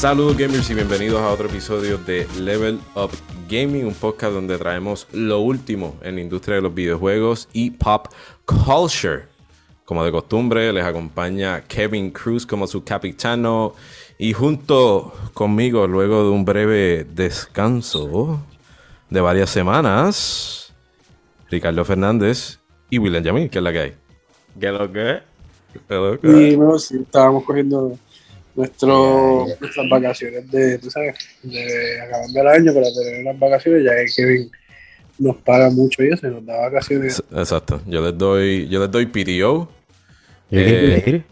Saludos gamers y bienvenidos a otro episodio de Level Up Gaming, un podcast donde traemos lo último en la industria de los videojuegos y pop culture. Como de costumbre, les acompaña Kevin Cruz como su capitano y junto conmigo, luego de un breve descanso de varias semanas, Ricardo Fernández y William Yamil, que es la que hay. ¿Qué lo que? ¿Qué lo que? Y no, sí, estábamos cogiendo nuestro, nuestras vacaciones de, tú sabes, de acabando el año para tener las vacaciones, ya que Kevin nos paga mucho y eso, nos da vacaciones. Exacto, yo les doy, yo les doy PTO. Eh,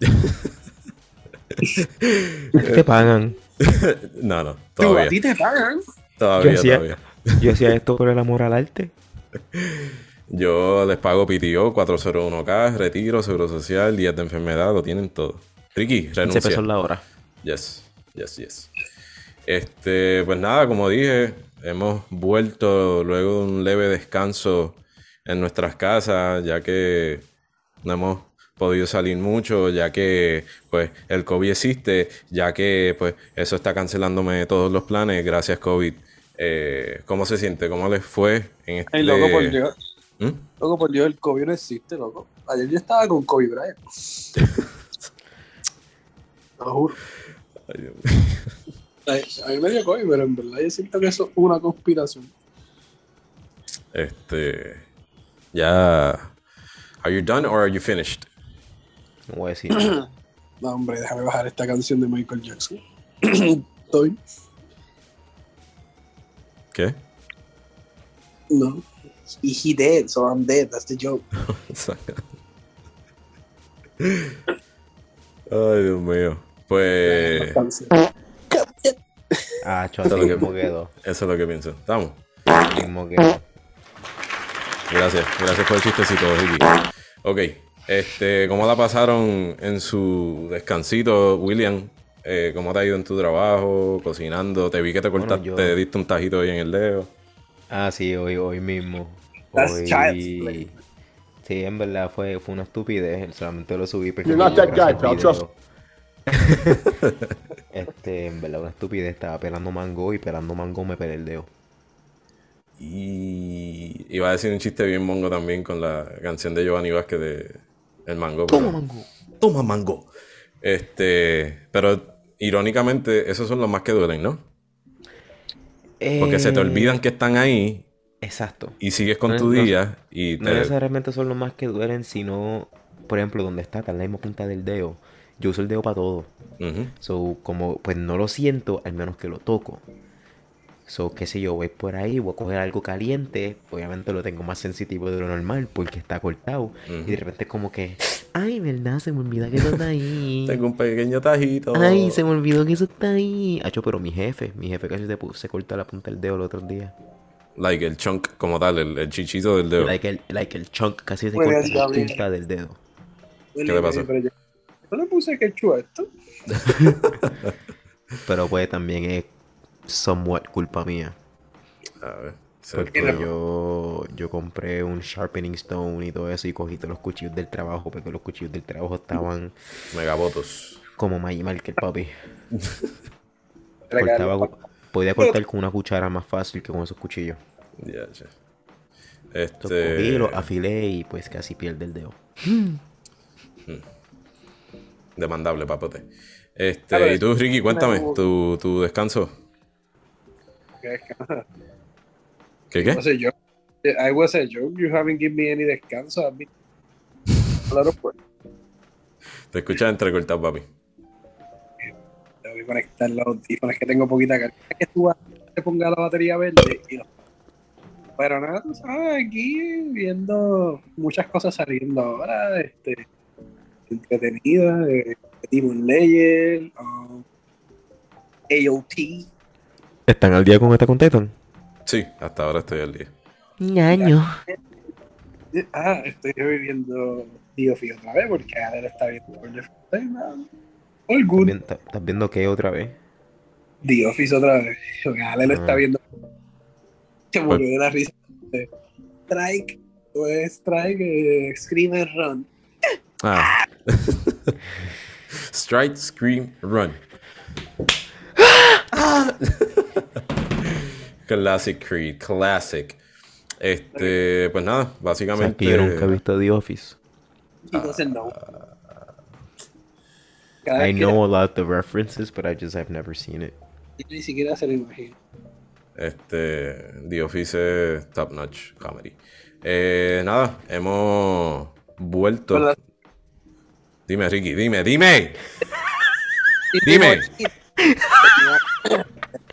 te pagan? no, no, todavía. ¿A ti te pagan? Todavía, yo hacía, todavía. Yo hacía esto por el amor al arte. Yo les pago PTO, 401k, retiro, seguro social, días de enfermedad, lo tienen todo. Ricky, renuncia. pesos la hora. Yes, yes, yes. Este, pues nada, como dije, hemos vuelto luego de un leve descanso en nuestras casas, ya que no hemos podido salir mucho, ya que pues el COVID existe, ya que pues eso está cancelándome todos los planes, gracias COVID. Eh, ¿Cómo se siente? ¿Cómo les fue en este... Hey, loco, por Dios. ¿Mm? Loco, por Dios, el COVID no existe, loco. Ayer yo estaba con COVID Bryant. Lo juro. A mí me dio COVID, pero en verdad yo siento que eso es una conspiración. Este. Ya. Are you done or are you finished? No voy a decir. no, hombre, déjame bajar esta canción de Michael Jackson. Estoy. ¿Qué? No. He dead, so I'm dead. That's the joke. Ay, Dios mío. Pues. Ah, eso, es lo que, quedó. eso es lo que pienso. ¿Estamos? Mismo quedó. Gracias, gracias por el chistecito, Ricky. Ok, este, ¿cómo la pasaron en su descansito, William? Eh, ¿Cómo te ha ido en tu trabajo, cocinando? Te vi que te cortaste, te diste un tajito ahí en el dedo. Ah, sí, hoy, hoy mismo. Hoy... Sí, en verdad fue, fue una estupidez. Solamente lo subí porque. You're not that guy, este, en verdad, una estupidez. Estaba pelando mango y pelando mango me pelé el dedo. Y iba a decir un chiste bien mongo también con la canción de Giovanni Vázquez de El Mango. Toma mango. Toma mango. Este, pero irónicamente, esos son los más que duelen, ¿no? Porque se te olvidan que están ahí. Exacto. Y sigues con tu día y No necesariamente son los más que duelen, sino, por ejemplo, donde está, está en la misma punta del dedo yo uso el dedo para todo. So, como pues no lo siento, al menos que lo toco. So, qué sé yo, voy por ahí, voy a coger algo caliente. Obviamente lo tengo más sensitivo de lo normal porque está cortado. Y de repente es como que, ay, verdad, se me olvida que eso está ahí. tengo un pequeño tajito. Ay, se me olvidó que eso está ahí. Hacho, pero mi jefe, mi jefe casi se, se corta la punta del dedo el otro día. Like el chunk como tal, el, chichito del dedo. Like el, like el chunk casi se corta la punta del dedo. ¿Qué le pasó? ¿No le puse quechua a esto? Pero pues también es somewhat culpa mía. A ver. Porque yo, yo compré un sharpening stone y todo eso y cogí todos los cuchillos del trabajo porque los cuchillos del trabajo estaban megabotos. Como Maggie el papi. Cortaba, podía cortar con una cuchara más fácil que con esos cuchillos. Ya, ya. Este... cogí, lo afilé y pues casi pierde el dedo. Demandable, papote. Este, y tú, Ricky, cuéntame, tu, tu descanso. ¿Qué descanso? ¿Qué qué? No sé, yo. I was a joke. You haven't given me any descanso. A mí. Claro, pues. Te escuchas entrecortado, papi. Tengo que conectar los audífonos, que tengo poquita carga. que tú te ponga la batería verde y Pero nada, tú sabes, aquí viendo muchas cosas saliendo ahora, este entretenida de Demon Layer, um, AOT. ¿Están al día con esta con Titan? Sí, hasta ahora estoy al día. Año. Ah, estoy reviviendo Diofi otra vez porque Adel está viendo All good. ¿Estás viendo qué otra vez? The Office otra vez. Porque Adel está ah. viendo. Se murió pues de la risa. Strike, pues Strike, eh, Scream and Run. Ah. Strike, Scream, Run. Classic Creed, classic. Este, pues nada, básicamente. yo nunca he visto The Office. Entonces no. I know a lot of the references, but I just have never seen it. Ni siquiera se lo imagino. Este, The Office es top notch comedy. Eh, nada, hemos vuelto. Dime, Ricky, dime, dime. dime.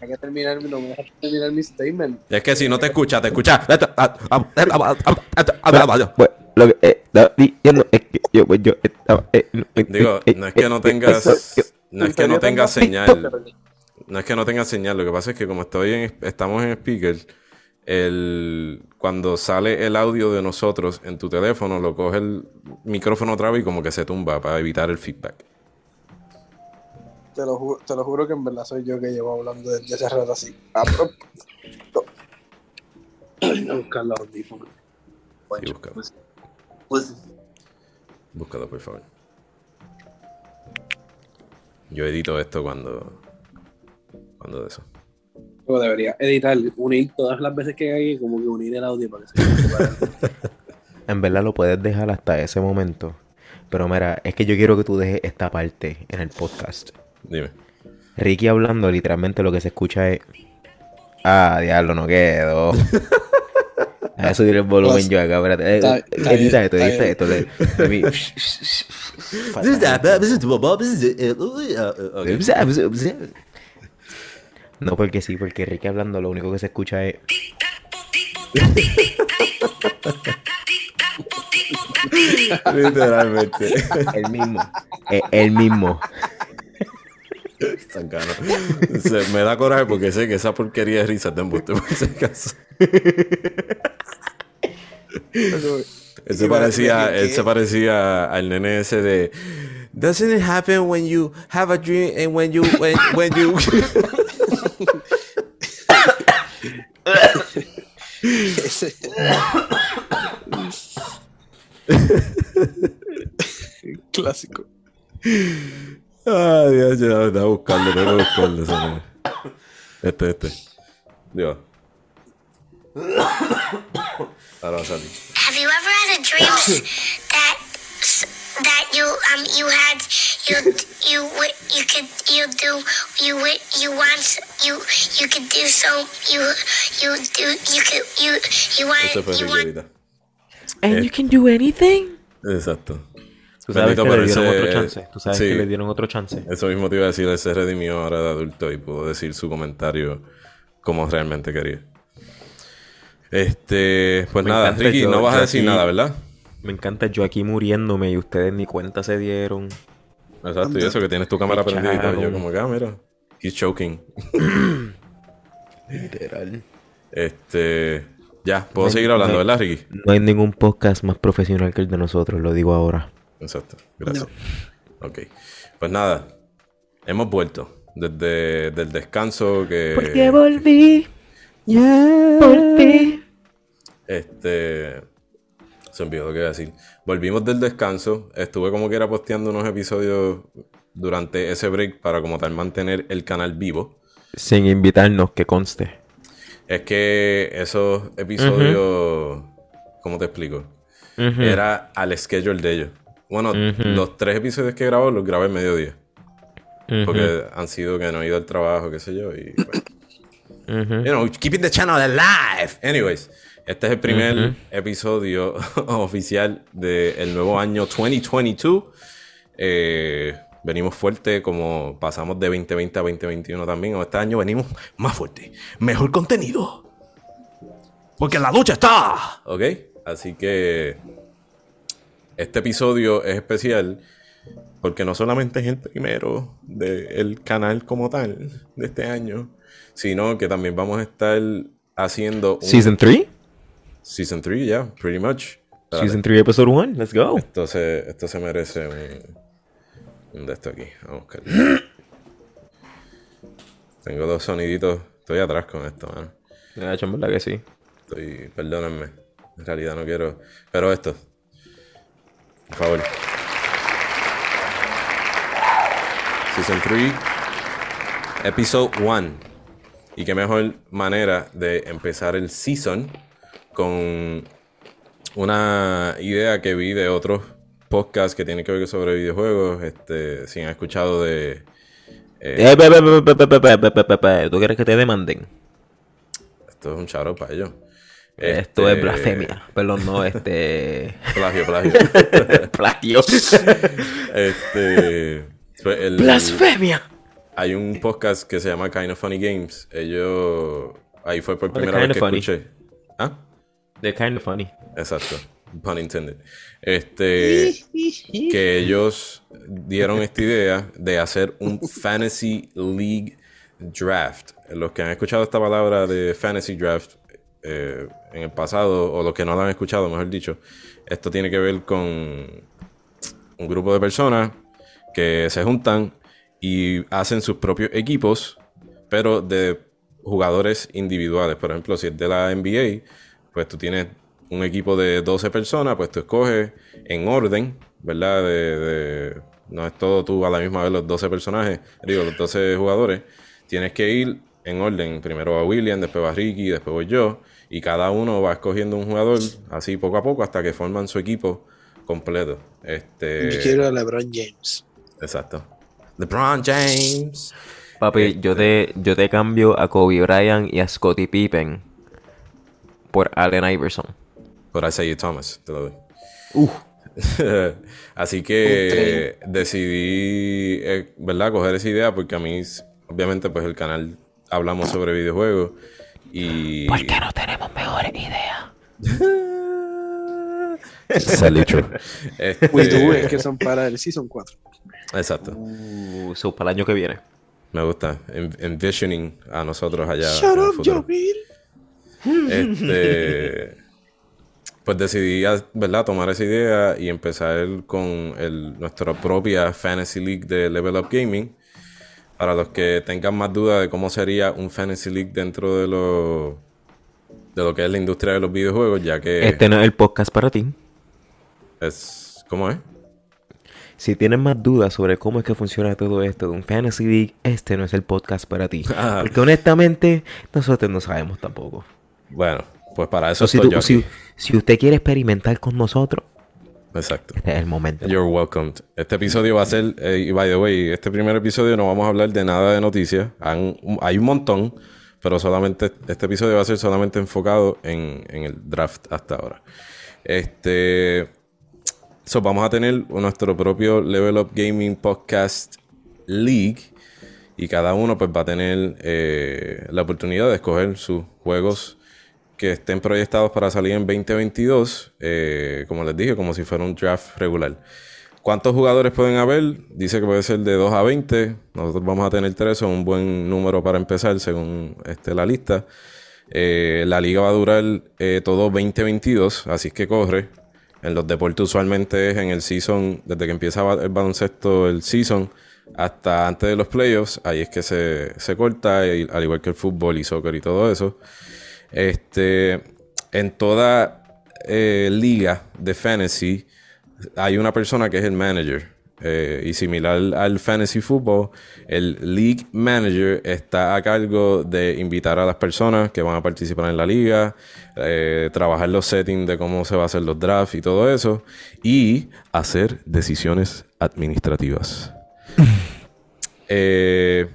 Hay que terminar, no me dejas terminar mi statement. Es que si no te escucha, te escucha. Lo que estaba diciendo es que yo, yo estaba. Digo, no es que no tengas. No es que no tengas señal. No es que no tengas señal. Lo que pasa es que como estoy en, estamos en speaker, el, cuando sale el audio de nosotros en tu teléfono, lo coge el micrófono otra vez y como que se tumba para evitar el feedback. Te lo, juro, te lo juro que en verdad soy yo que llevo hablando desde ese rato así. A buscar los audífonos. Sí, búscalo. Pues, pues, Búscalo, por favor. Yo edito esto cuando. Cuando de eso. Luego debería editar, unir todas las veces que hay, como que unir el audio para que se En verdad lo puedes dejar hasta ese momento. Pero mira, es que yo quiero que tú dejes esta parte en el podcast. Dime. Ricky hablando, literalmente lo que se escucha es. Ah, diablo, no quedo. A subir el volumen yo acá, espérate. Eh, eh, edita esto, edita esto. No, porque sí, porque Ricky hablando lo único que se escucha es. Literalmente. El mismo. Eh, el mismo. Se- me da coraje porque sé que esa porquería de risa te embuste por ese caso. Él se parecía, él se parecía al nene ese de Doesn't it happen when you have a dream and when you when, when you Clásico. Ay, Dios, buscando, tengo que buscarlo ese nene. Este, este. Dios. Ahora va a salir. Have you ever had a dream that that you um you had you you you could you do you you want you you could do so you you do you could you you want you want. And you can do anything. Exacto. Tú sabes Bendito, que le dieron ese- otro chance. Tú sabes sí. que le dieron otro chance. Eso mismo te iba a decir, él se redimió ahora de adulto y pudo decir su comentario como realmente quería. Este, pues Me nada, Ricky, yo- no vas a decir aquí- nada, ¿verdad? Me encanta yo aquí muriéndome y ustedes ni cuenta se dieron. Exacto, y eso que tienes tu cámara Qué prendida y todo. Yo como que, ah, mira, he's choking. Literal. Este, ya, puedo No seguir hablando, no ¿verdad, Ricky? No hay ningún podcast más profesional que el de nosotros, lo digo ahora. Exacto, gracias. Ok, pues nada, hemos vuelto desde el descanso que... volví. Volví. Este. Se olvidó lo que iba a decir. Volvimos del descanso. Estuve como que era posteando unos episodios durante ese break para como tal mantener el canal vivo. Sin invitarnos, que conste. Es que esos episodios. ¿Cómo te explico? Era al schedule de ellos. Bueno, los tres episodios que grabo los grabé en mediodía. Porque han sido que no he ido al trabajo, qué sé yo. Y bueno. You know, keeping the channel alive. Anyways, este es el primer episodio oficial del nuevo año 2022. Eh, venimos fuerte como pasamos de 2020 a 2021 también. Este año venimos más fuerte. Mejor contenido. Porque la ducha está. ¿Ok? Así que este episodio es especial porque no solamente es el primero del canal como tal de este año, sino que también vamos a estar haciendo un Season 3? Season 3, ya, pretty much. Espérate. Season 3, episode 1. Let's go. Esto se, esto se merece un, un de esto aquí. Vamos a buscarlo. Tengo dos soniditos. Estoy atrás con esto, mano. De hecho, en verdad que sí. Estoy, perdónenme. En realidad no quiero. Pero esto. Por favor. Season 3. Episode 1. Y qué mejor manera de empezar el season con una idea que vi de otros podcasts que tienen que ver sobre videojuegos. Este, si han escuchado de. Eh, ¿Tú quieres que te demanden? Esto es un charo para ellos. Esto es blasfemia. Perdón, no, este. Plagio, plagio. plagio. este. ¡Blasfemia! Hay un podcast que se llama Kind of Funny Games. Ellos. Ahí fue por primera vez que funny. escuché. ¿Ah? The Kind of Funny. Exacto. Pun intended. Este. que ellos dieron esta idea de hacer un Fantasy League Draft. Los que han escuchado esta palabra de Fantasy Draft eh, en el pasado, o los que no lo han escuchado, mejor dicho, esto tiene que ver con un grupo de personas que se juntan y hacen sus propios equipos, pero de jugadores individuales. Por ejemplo, si es de la NBA, pues tú tienes un equipo de 12 personas, pues tú escoges en orden, ¿verdad? De, no es todo tú a la misma vez los 12 personajes, digo, los 12 jugadores. Tienes que ir en orden. Primero va William, después va Ricky, después voy yo. Y cada uno va escogiendo un jugador así poco a poco hasta que forman su equipo completo. Este... Yo quiero a LeBron James. Exacto. LeBron James. Papi, yo, te, yo te cambio a Kobe Bryant y a Scottie Pippen por Allen Iverson. Por Isaiah Thomas, te lo doy. Así que decidí, eh, ¿verdad?, coger esa idea porque a mí, obviamente, pues el canal hablamos sobre videojuegos y... ¿Por qué no tenemos mejores ideas? Salicho. Este... tú es que son para el Season 4. Exacto. Uh, son para el año que viene. Me gusta. Envisioning a nosotros allá. Shut up, Este. Pues decidí, ¿verdad?, tomar esa idea y empezar con el, nuestra propia Fantasy League de Level Up Gaming. Para los que tengan más dudas de cómo sería un Fantasy League dentro de lo, de lo que es la industria de los videojuegos, ya que... Este no es el podcast para ti. Es... ¿Cómo es? Si tienes más dudas sobre cómo es que funciona todo esto de un Fantasy League, este no es el podcast para ti. Ah. Porque honestamente, nosotros no sabemos tampoco. Bueno, pues para eso si, yo si, si, usted quiere experimentar con nosotros, Exacto. Este es el momento. You're welcome. Este episodio va a ser, eh, y by the way, este primer episodio no vamos a hablar de nada de noticias. hay un montón, pero solamente este episodio va a ser solamente enfocado en, el draft hasta ahora. Este. So, vamos a tener nuestro propio Level Up Gaming Podcast League. Y cada uno pues va a tener eh, la oportunidad de escoger sus juegos que estén proyectados para salir en 2022, eh, como les dije, como si fuera un draft regular. ¿Cuántos jugadores pueden haber? Dice que puede ser de 2 a 20. Nosotros vamos a tener 3, son un buen número para empezar según este, la lista. Eh, la liga va a durar eh, todo 2022, así es que corre. En los deportes usualmente es en el season, desde que empieza el baloncesto, el season, hasta antes de los playoffs, ahí es que se, se corta, al igual que el fútbol y soccer y todo eso. Este, en toda eh, liga de fantasy hay una persona que es el manager. Eh, y similar al fantasy football, el league manager está a cargo de invitar a las personas que van a participar en la liga, eh, trabajar los settings de cómo se va a hacer los drafts y todo eso, y hacer decisiones administrativas. eh,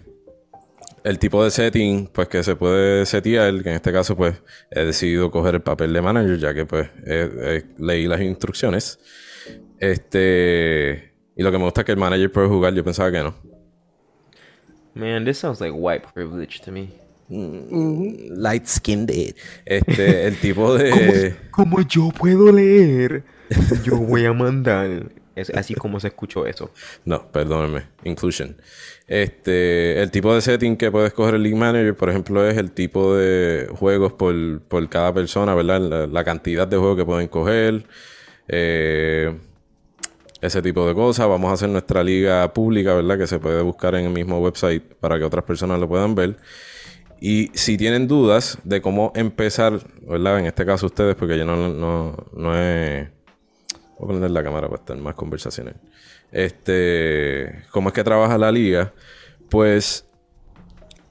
el tipo de setting pues que se puede setear, que en este caso pues he decidido coger el papel de manager ya que pues leí las instrucciones. Este y lo que me gusta es que el manager puede jugar, yo pensaba que no. Man, this sounds like white privilege to me. Mm, light skinned. Este, el tipo de. como yo puedo leer, yo voy a mandar. Es así como se escuchó eso. No, perdóneme. Inclusion. Este, el tipo de setting que puede escoger el League Manager, por ejemplo, es el tipo de juegos por, cada persona, ¿verdad? La, cantidad de juegos que pueden coger. Eh, ese tipo de cosas. Vamos a hacer nuestra liga pública, ¿verdad? Que se puede buscar en el mismo website para que otras personas lo puedan ver. Y si tienen dudas de cómo empezar, ¿verdad? En este caso ustedes, porque yo no, no, no he... Voy a prender la cámara para estar más conversaciones este, cómo es que trabaja la liga, pues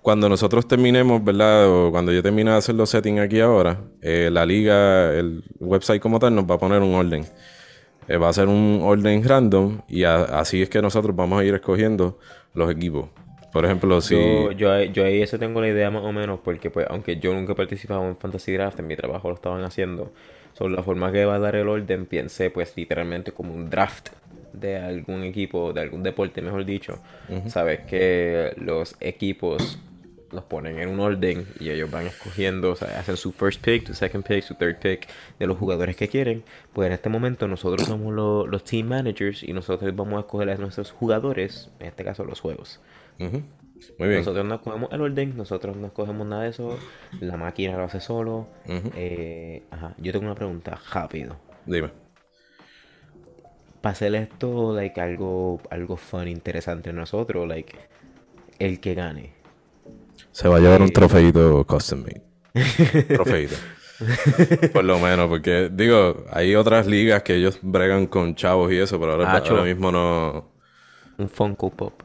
cuando nosotros terminemos, ¿verdad? O cuando yo termine de hacer los settings aquí ahora, eh, la liga, el website como tal, nos va a poner un orden. Eh, va a ser un orden random y así es que nosotros vamos a ir escogiendo los equipos. Por ejemplo, si... Yo, yo, ahí eso tengo la idea más o menos porque, pues, aunque yo nunca he participado en Fantasy Draft, en mi trabajo lo estaban haciendo. Sobre la forma que va a dar el orden, piense, pues, literalmente como un draft de algún equipo, de algún deporte, mejor dicho. Sabes que los equipos los ponen en un orden y ellos van escogiendo, o sea, hacen su first pick, su second pick, su third pick de los jugadores que quieren. Pues en este momento nosotros somos los team managers y nosotros vamos a escoger a nuestros jugadores, en este caso los juegos. Muy bien. Nosotros no escogemos el orden, nosotros no escogemos nada de eso, la máquina lo hace solo. Eh, ajá, yo tengo una pregunta rápido. Dime. Para hacer esto, like, algo, algo fun, interesante en nosotros, like, el que gane se va a llevar un trofeito custom made. trofeito. Por lo menos, porque digo, hay otras ligas que ellos bregan con chavos y eso, pero ahora, ahora mismo no. Un Funko Pop.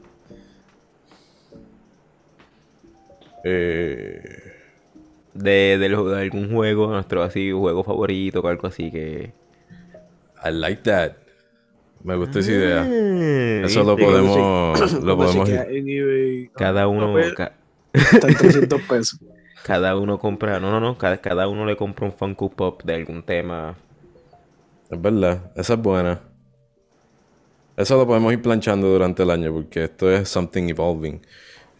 Eh... De, de, de, algún juego, nuestro así, juego favorito o algo así que. I like that. Me gusta esa idea. Ah, eso lo podemos. lo podemos. Cada uno. Están 300 pesos. Cada uno compra, no, no, no, cada, cada uno le compra un Funko Pop de algún tema. Es verdad, esa es buena. Eso lo podemos ir planchando durante el año porque esto es something evolving.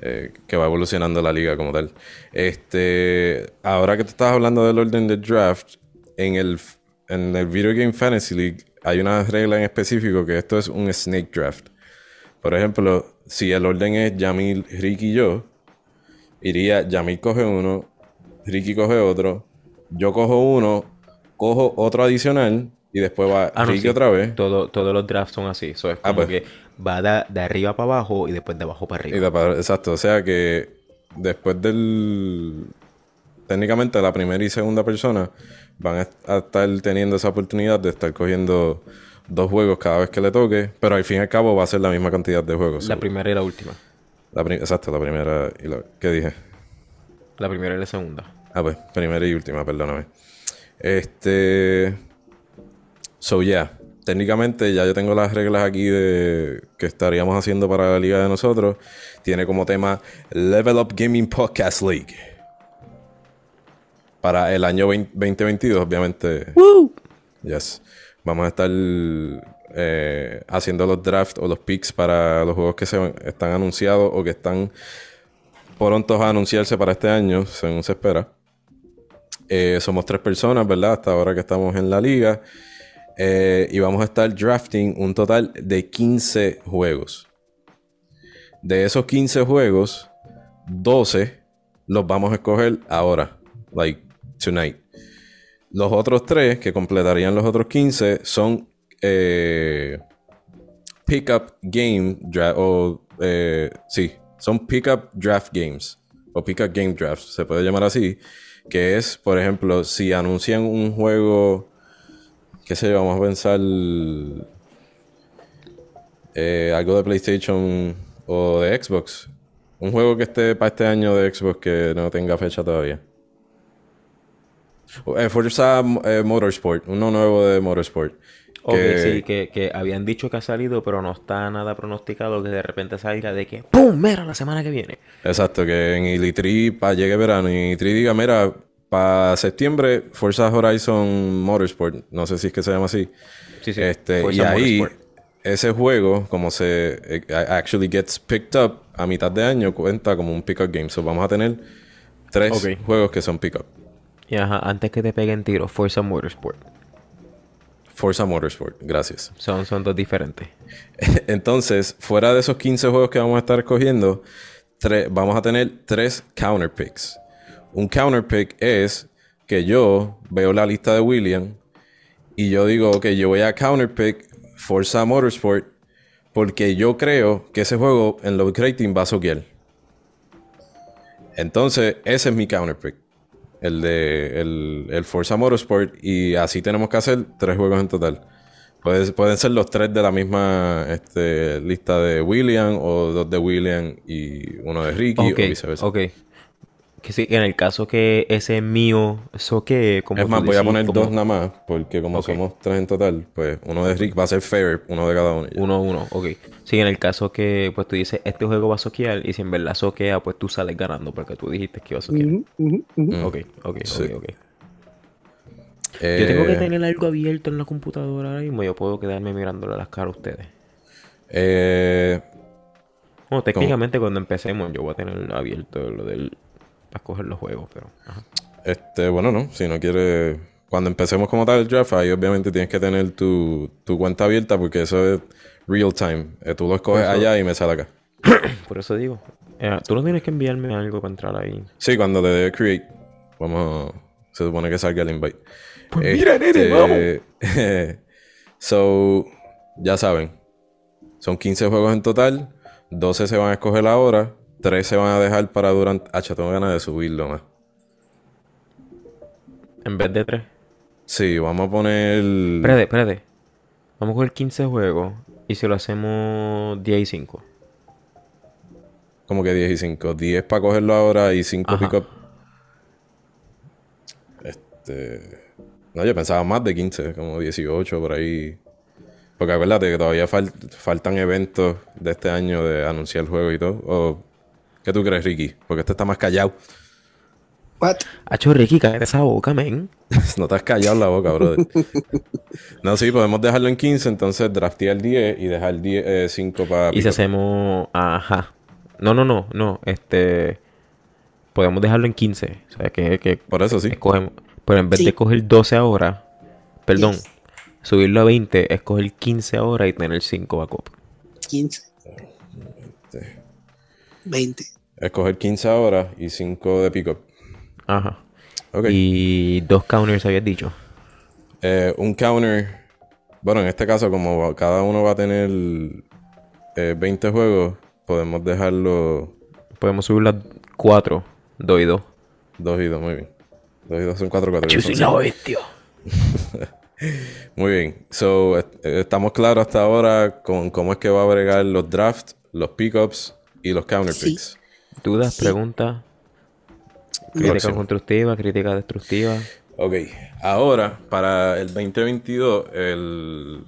Eh, que va evolucionando la liga como tal. Este, ahora que te estás hablando del orden de draft, en el, en el Video Game Fantasy League hay una regla en específico que esto es un snake draft. Por ejemplo, si el orden es Yamil, Ricky y yo, iría, Yamil coge uno, Ricky coge otro, yo cojo uno, cojo otro adicional y después va ah, Ricky otra vez. Todo, todos los drafts son así. Eso es ah, pues. que va de, arriba para abajo y después de abajo para arriba. exacto. O sea que después del. Técnicamente la primera y segunda persona van a estar teniendo esa oportunidad de estar cogiendo dos juegos cada vez que le toque, pero al fin y al cabo va a ser la misma cantidad de juegos. La primera y la última. Exacto, la primera y la... ¿Qué dije? La primera y la segunda. Ah, pues, primera y última, perdóname. Este... So, yeah. Técnicamente ya yo tengo las reglas aquí de que estaríamos haciendo para la liga de nosotros. Tiene como tema Level Up Gaming Podcast League. Para el año 2022, obviamente. ¡Woo! Yes. Vamos a estar eh, haciendo los drafts o los picks para los juegos que se están anunciados o que están prontos a anunciarse para este año, según se espera. Eh, somos tres personas, ¿verdad? Hasta ahora que estamos en la liga. Eh, y vamos a estar drafting un total de 15 juegos. De esos 15 juegos, 12 los vamos a escoger ahora, like tonight. Los otros tres que completarían los otros 15 son eh, pickup game o eh, sí, son pickup draft games, o pickup game draft, se puede llamar así, que es, por ejemplo, si anuncian un juego, qué sé yo, vamos a pensar eh, algo de PlayStation o de Xbox, un juego que esté para este año de Xbox que no tenga fecha todavía. Eh, Forza Motorsport, uno nuevo de Motorsport. Que... sí, que, habían dicho que ha salido, pero no está nada pronosticado que de repente salga de que ¡Pum! Mira, la semana que viene. Exacto, que en Ilitri para llegue verano y Ilitri diga, mira, para septiembre, Forza Horizon Motorsport, no sé si es que se llama así. Sí, sí. Este, y ahí, ese juego, como se eh, actually gets picked up a mitad de año, cuenta como un pickup game. So vamos a tener tres juegos que son pickup. Y ajá, antes que te peguen tiro, Forza Motorsport. Forza Motorsport, gracias. Son, son dos diferentes. Entonces, fuera de esos 15 juegos que vamos a estar escogiendo, vamos a tener tres counter picks. Un counter pick es que yo veo la lista de William y yo digo, ok, yo voy a counter pick Forza Motorsport porque yo creo que ese juego en load creating va a soquear. Entonces, ese es mi counter pick el de el, el Forza Motorsport y así tenemos que hacer tres juegos en total. pueden ser los tres de la misma este, lista de William o dos de William y uno de Ricky o viceversa. Ok. Que sí, en el caso que ese es mío, eso que como Es más, voy a poner dos nada más, porque como somos tres en total, pues uno de Rick va a ser fair, uno de cada uno. Uno, uno, ok. Sí, en el caso que pues tú dices, este juego va a soquear, y si en verdad soquea, pues tú sales ganando, porque tú dijiste que iba a soquear. Ok, ok, ok, ok. Yo tengo que eh, tener algo abierto en la computadora ahora mismo. Yo puedo quedarme mirándole las caras a ustedes. Eh, bueno, técnicamente cuando empecemos yo voy a tener abierto lo del... Para escoger los juegos, pero... Este, bueno, no. Si no quieres... Cuando empecemos como tal el draft, ahí obviamente tienes que tener tu, cuenta abierta porque eso es real time. Eh, tú lo escoges allá y me sale acá. Por eso digo. tú no tienes que enviarme algo para entrar ahí. Sí, cuando le dé create. Vamos Se supone que salga el invite. Pues mira, nene, este, vamos. so, ya saben. Son 15 juegos en total. 12 se van a escoger ahora. 3 se van a dejar para durante. Ah, tengo ganas de subirlo más. En vez de 3. Sí, vamos a poner. Espérate, espérate. Vamos a coger 15 juegos. Y si lo hacemos 10 y 5. ¿Cómo que 10 y 5? 10 para cogerlo ahora y 5 pick up. Este. No, yo pensaba más de 15, como 18 por ahí. Porque acuérdate que todavía faltan eventos de este año de anunciar el juego y todo. ¿O qué tú crees, Ricky? Porque este está más callado. What? Hacho, Ricky, cállate esa boca, men. no te has callado la boca, brother. no, sí, podemos dejarlo en 15, entonces draftear el 10 y dejar 10, 5 eh, para... Y si hacemos... Ajá. No, no, no, no. Este... Podemos dejarlo en 15. O sea, que... que Por eso sí. Escogemos... Pero en vez de coger 12 ahora, perdón, subirlo a 20, es coger 15 ahora y tener 5 backup. 15. 20. Escoger 15 ahora y 5 de pickup. Ajá. Y dos counters habías dicho. Eh, un counter. Bueno, en este caso, como cada uno va a tener 20 eh, juegos, podemos dejarlo. Podemos subirlo a 4, 2 y 2. 2 y 2, muy bien. 2 y 2 son 4, 4 Yo soy la bestia. Muy bien. So, estamos claros hasta ahora con cómo es que va a bregar los drafts, los pickups y los counter picks. ¿Dudas, preguntas? Crítica constructiva, crítica destructiva. Ok. Ahora, para el 2022, el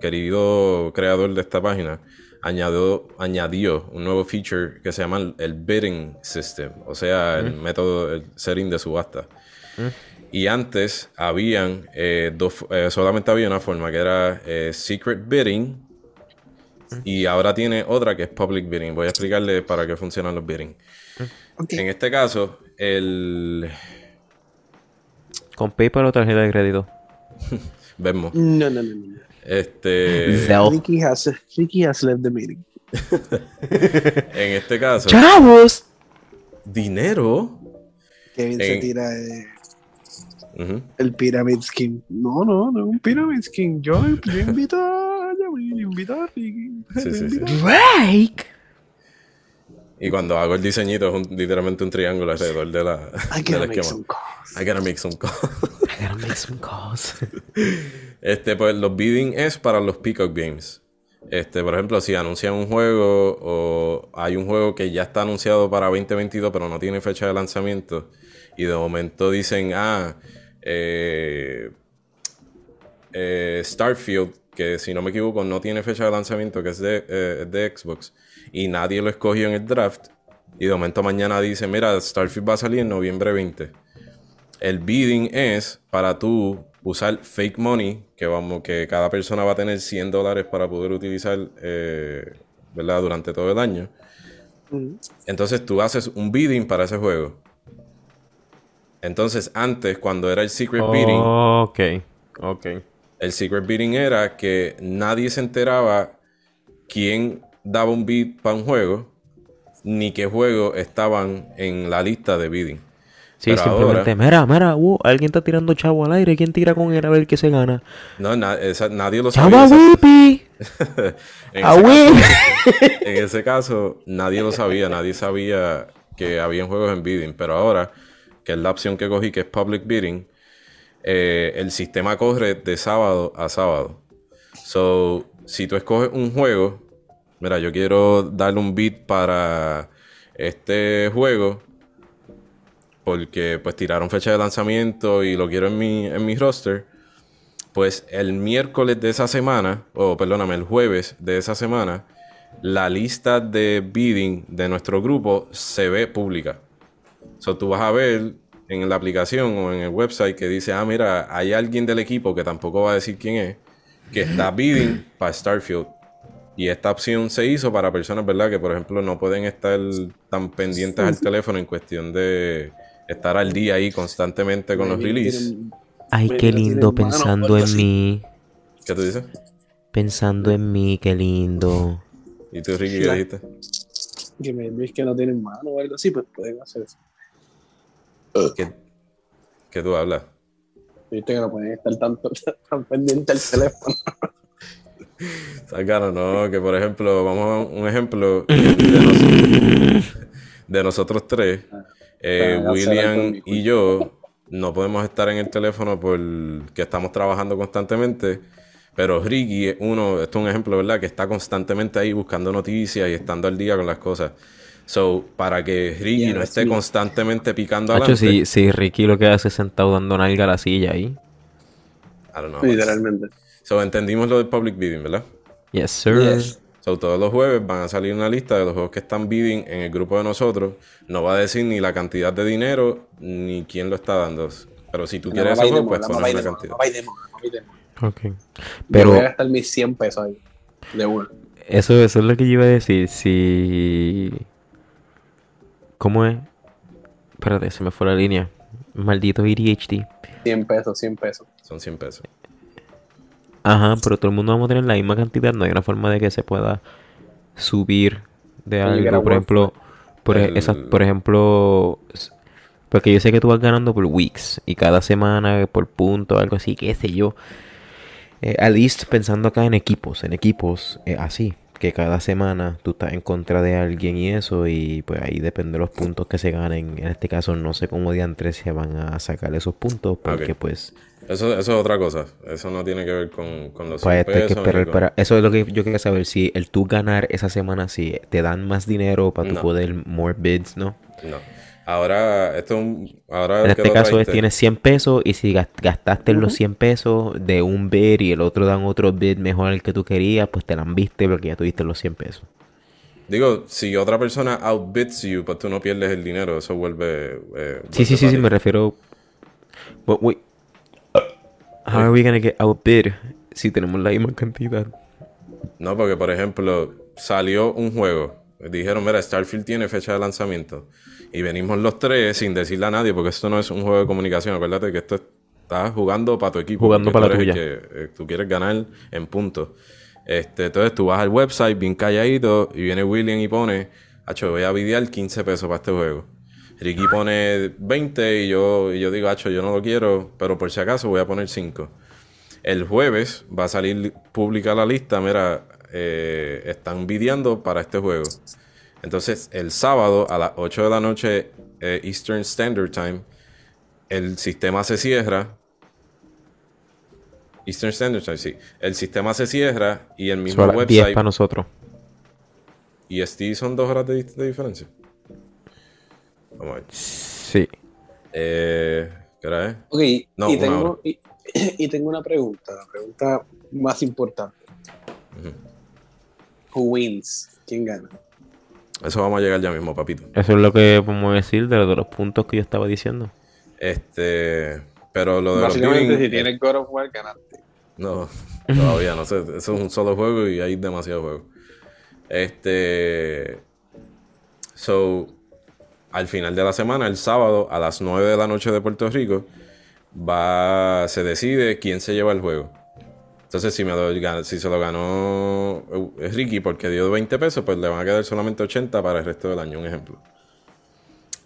querido creador de esta página añadió, añadió un nuevo feature que se llama el, bidding system, o sea, el método, el setting de subasta. Y antes habían eh, dos, eh, solamente había una forma que era eh, secret bidding y ahora tiene otra que es public bidding. Voy a explicarle para qué funcionan los bidding. En este caso, el... ¿Con PayPal o tarjeta de crédito? Vemos. No, no, no, no. Este. Ricky has, Ricky has left the meeting. en este caso. ¡Chavos! Dinero. Kevin se tira el Pyramid Skin. No, no, no, un Pyramid Skin. Yo, yo invito a. A Ricky. Sí, sí, sí. Drake. Y cuando hago el diseñito es literalmente un triángulo alrededor de la, I gotta make Some calls. I gotta make some calls. I gotta make some calls. este, pues los bidding es para los Peacock Games. Este, por ejemplo, si anuncian un juego o hay un juego que ya está anunciado para 2022 pero no tiene fecha de lanzamiento y de momento dicen, ah, eh, eh, Starfield, que si no me equivoco no tiene fecha de lanzamiento, que es de, eh, de Xbox, y nadie lo escogió en el draft. Y de momento mañana dice, mira, Starfield va a salir en noviembre 20. El bidding es para tú usar fake money, que vamos, que cada persona va a tener 100 dólares para poder utilizar, eh, ¿verdad? Durante todo el año. Entonces tú haces un bidding para ese juego. Entonces antes, cuando era el secret bidding... Ok, ok. El secret bidding era que nadie se enteraba quién daba un bid para un juego, ni qué juegos estaban en la lista de bidding. Sí, simplemente, mira, mira, uh, alguien está tirando chavo al aire, ¿quién tira con él a ver qué se gana? No, nadie lo sabía. ¡Chavo Whippy! en, ese en ese caso, nadie lo sabía, nadie sabía que habían juegos en bidding, pero ahora, que es la opción que cogí, que es public bidding, eh, el sistema corre de sábado a sábado. So, si tú escoges un juego, mira, yo quiero darle un beat para este juego porque pues tiraron fecha de lanzamiento y lo quiero en mi, en mi roster, pues el miércoles de esa semana, o perdóname, el jueves de esa semana, la lista de bidding de nuestro grupo se ve pública. So, tú vas a ver en la aplicación o en el website que dice, ah, mira, hay alguien del equipo que tampoco va a decir quién es, que está bidding para Starfield. Y esta opción se hizo para personas, ¿verdad? Que por ejemplo no pueden estar tan pendientes al teléfono en cuestión de estar al día ahí constantemente con los releases. Ay, qué lindo pensando en mí. ¿Qué tú dices? Pensando en mí, qué lindo. ¿Y tú, Ricky, qué dijiste? Que me es que no tienen mano o algo así, pues pueden hacer eso. ¿Qué, qué tú hablas? Viste que no pueden estar tanto, tan pendientes al teléfono. Claro, no, que por ejemplo, vamos a un ejemplo de, de nosotros tres. Eh, William y yo no podemos estar en el teléfono porque estamos trabajando constantemente. Pero Ricky uno, esto es un ejemplo, ¿verdad? Que está constantemente ahí buscando noticias y estando al día con las cosas. So, para que Ricky no esté constantemente picando adelante. Si, si Ricky lo que hace es sentado dando nalga a la silla ahí. I don't know. Literalmente. So, entendimos lo del public bidding, ¿verdad? Yes, sir. So, todos los jueves van a salir una lista de los juegos que están bidding en el grupo de nosotros. No va a decir ni la cantidad de dinero ni quién lo está dando. Pero si tú quieres juego, pues pones la cantidad. Ok. Pero... Yo voy a gastar mis 100 pesos ahí. De uno. Eso, eso es lo que yo iba a decir. Si... ¿Cómo es? Espérate, se me fue la línea. Maldito ADHD. 100 pesos, 100 pesos. Son 100 pesos. Ajá, pero todo el mundo vamos a tener la misma cantidad. No hay una forma de que se pueda subir de algo. Por ejemplo, por, por ejemplo, porque yo sé que tú vas ganando por weeks y cada semana por punto, algo así, qué sé yo. Eh, at least pensando acá en equipos, en equipos eh, así, que cada semana tú estás en contra de alguien y eso, y pues ahí depende de los puntos que se ganen. En este caso, no sé cómo diantres se van a sacar esos puntos, porque pues eso, eso es otra cosa. Eso no tiene que ver con, con los pues que esperar para... Eso es lo que yo quería saber. Si el tú ganar esa semana, si te dan más dinero para tu poder more bids, ¿no? No. Ahora, esto ahora En este caso es, tienes 100 pesos y si gastaste los 100 pesos de un bid y el otro dan otro bid mejor al que tú querías, pues te la han viste porque ya tuviste los 100 pesos. Digo, si otra persona outbids you, pues tú no pierdes el dinero, eso vuelve... Eh, sí, sí, sí, sí, me refiero... How are we gonna get outbid si tenemos la misma cantidad? No, porque por ejemplo, salió un juego. Dijeron, mira, Starfield tiene fecha de lanzamiento. Y venimos los tres sin decirle a nadie, porque esto no es un juego de comunicación. Acuérdate que esto estás jugando para tu equipo. Jugando para la tuya. Que, eh, tú quieres ganar en puntos. Este, entonces tú vas al website bien calladito y viene William y pone, Hacho, voy a videar 15 pesos para este juego. Ricky pone 20 y yo, y yo digo, Hacho, yo no lo quiero, pero por si acaso voy a poner 5. El jueves va a salir pública la lista, mira, eh, están videando para este juego. Entonces, el sábado a las 8 de la noche eh, Eastern Standard Time, el sistema se cierra. Eastern Standard Time, sí. El sistema se cierra y el mismo website. 10 para nosotros. ¿Y este son dos horas de, diferencia? Vamos a ver. Sí. Eh, ¿Qué hora es? Ok, y, tengo, y, tengo una pregunta, la pregunta más importante. Who wins? ¿Quién gana? Eso vamos a llegar ya mismo, papito. Eso es lo que podemos decir de, los puntos que yo estaba diciendo. Este, pero lo de Básicamente, los si tienes God of War, ganaste. No, todavía no sé. Eso es un solo juego y hay demasiados juegos. Este. So, al final de la semana, el sábado, a las 9 de la noche de Puerto Rico, va, se decide quién se lleva el juego. Entonces, si, me lo, si se lo ganó eh, Ricky porque dio 20 pesos, pues le van a quedar solamente 80 para el resto del año, un ejemplo.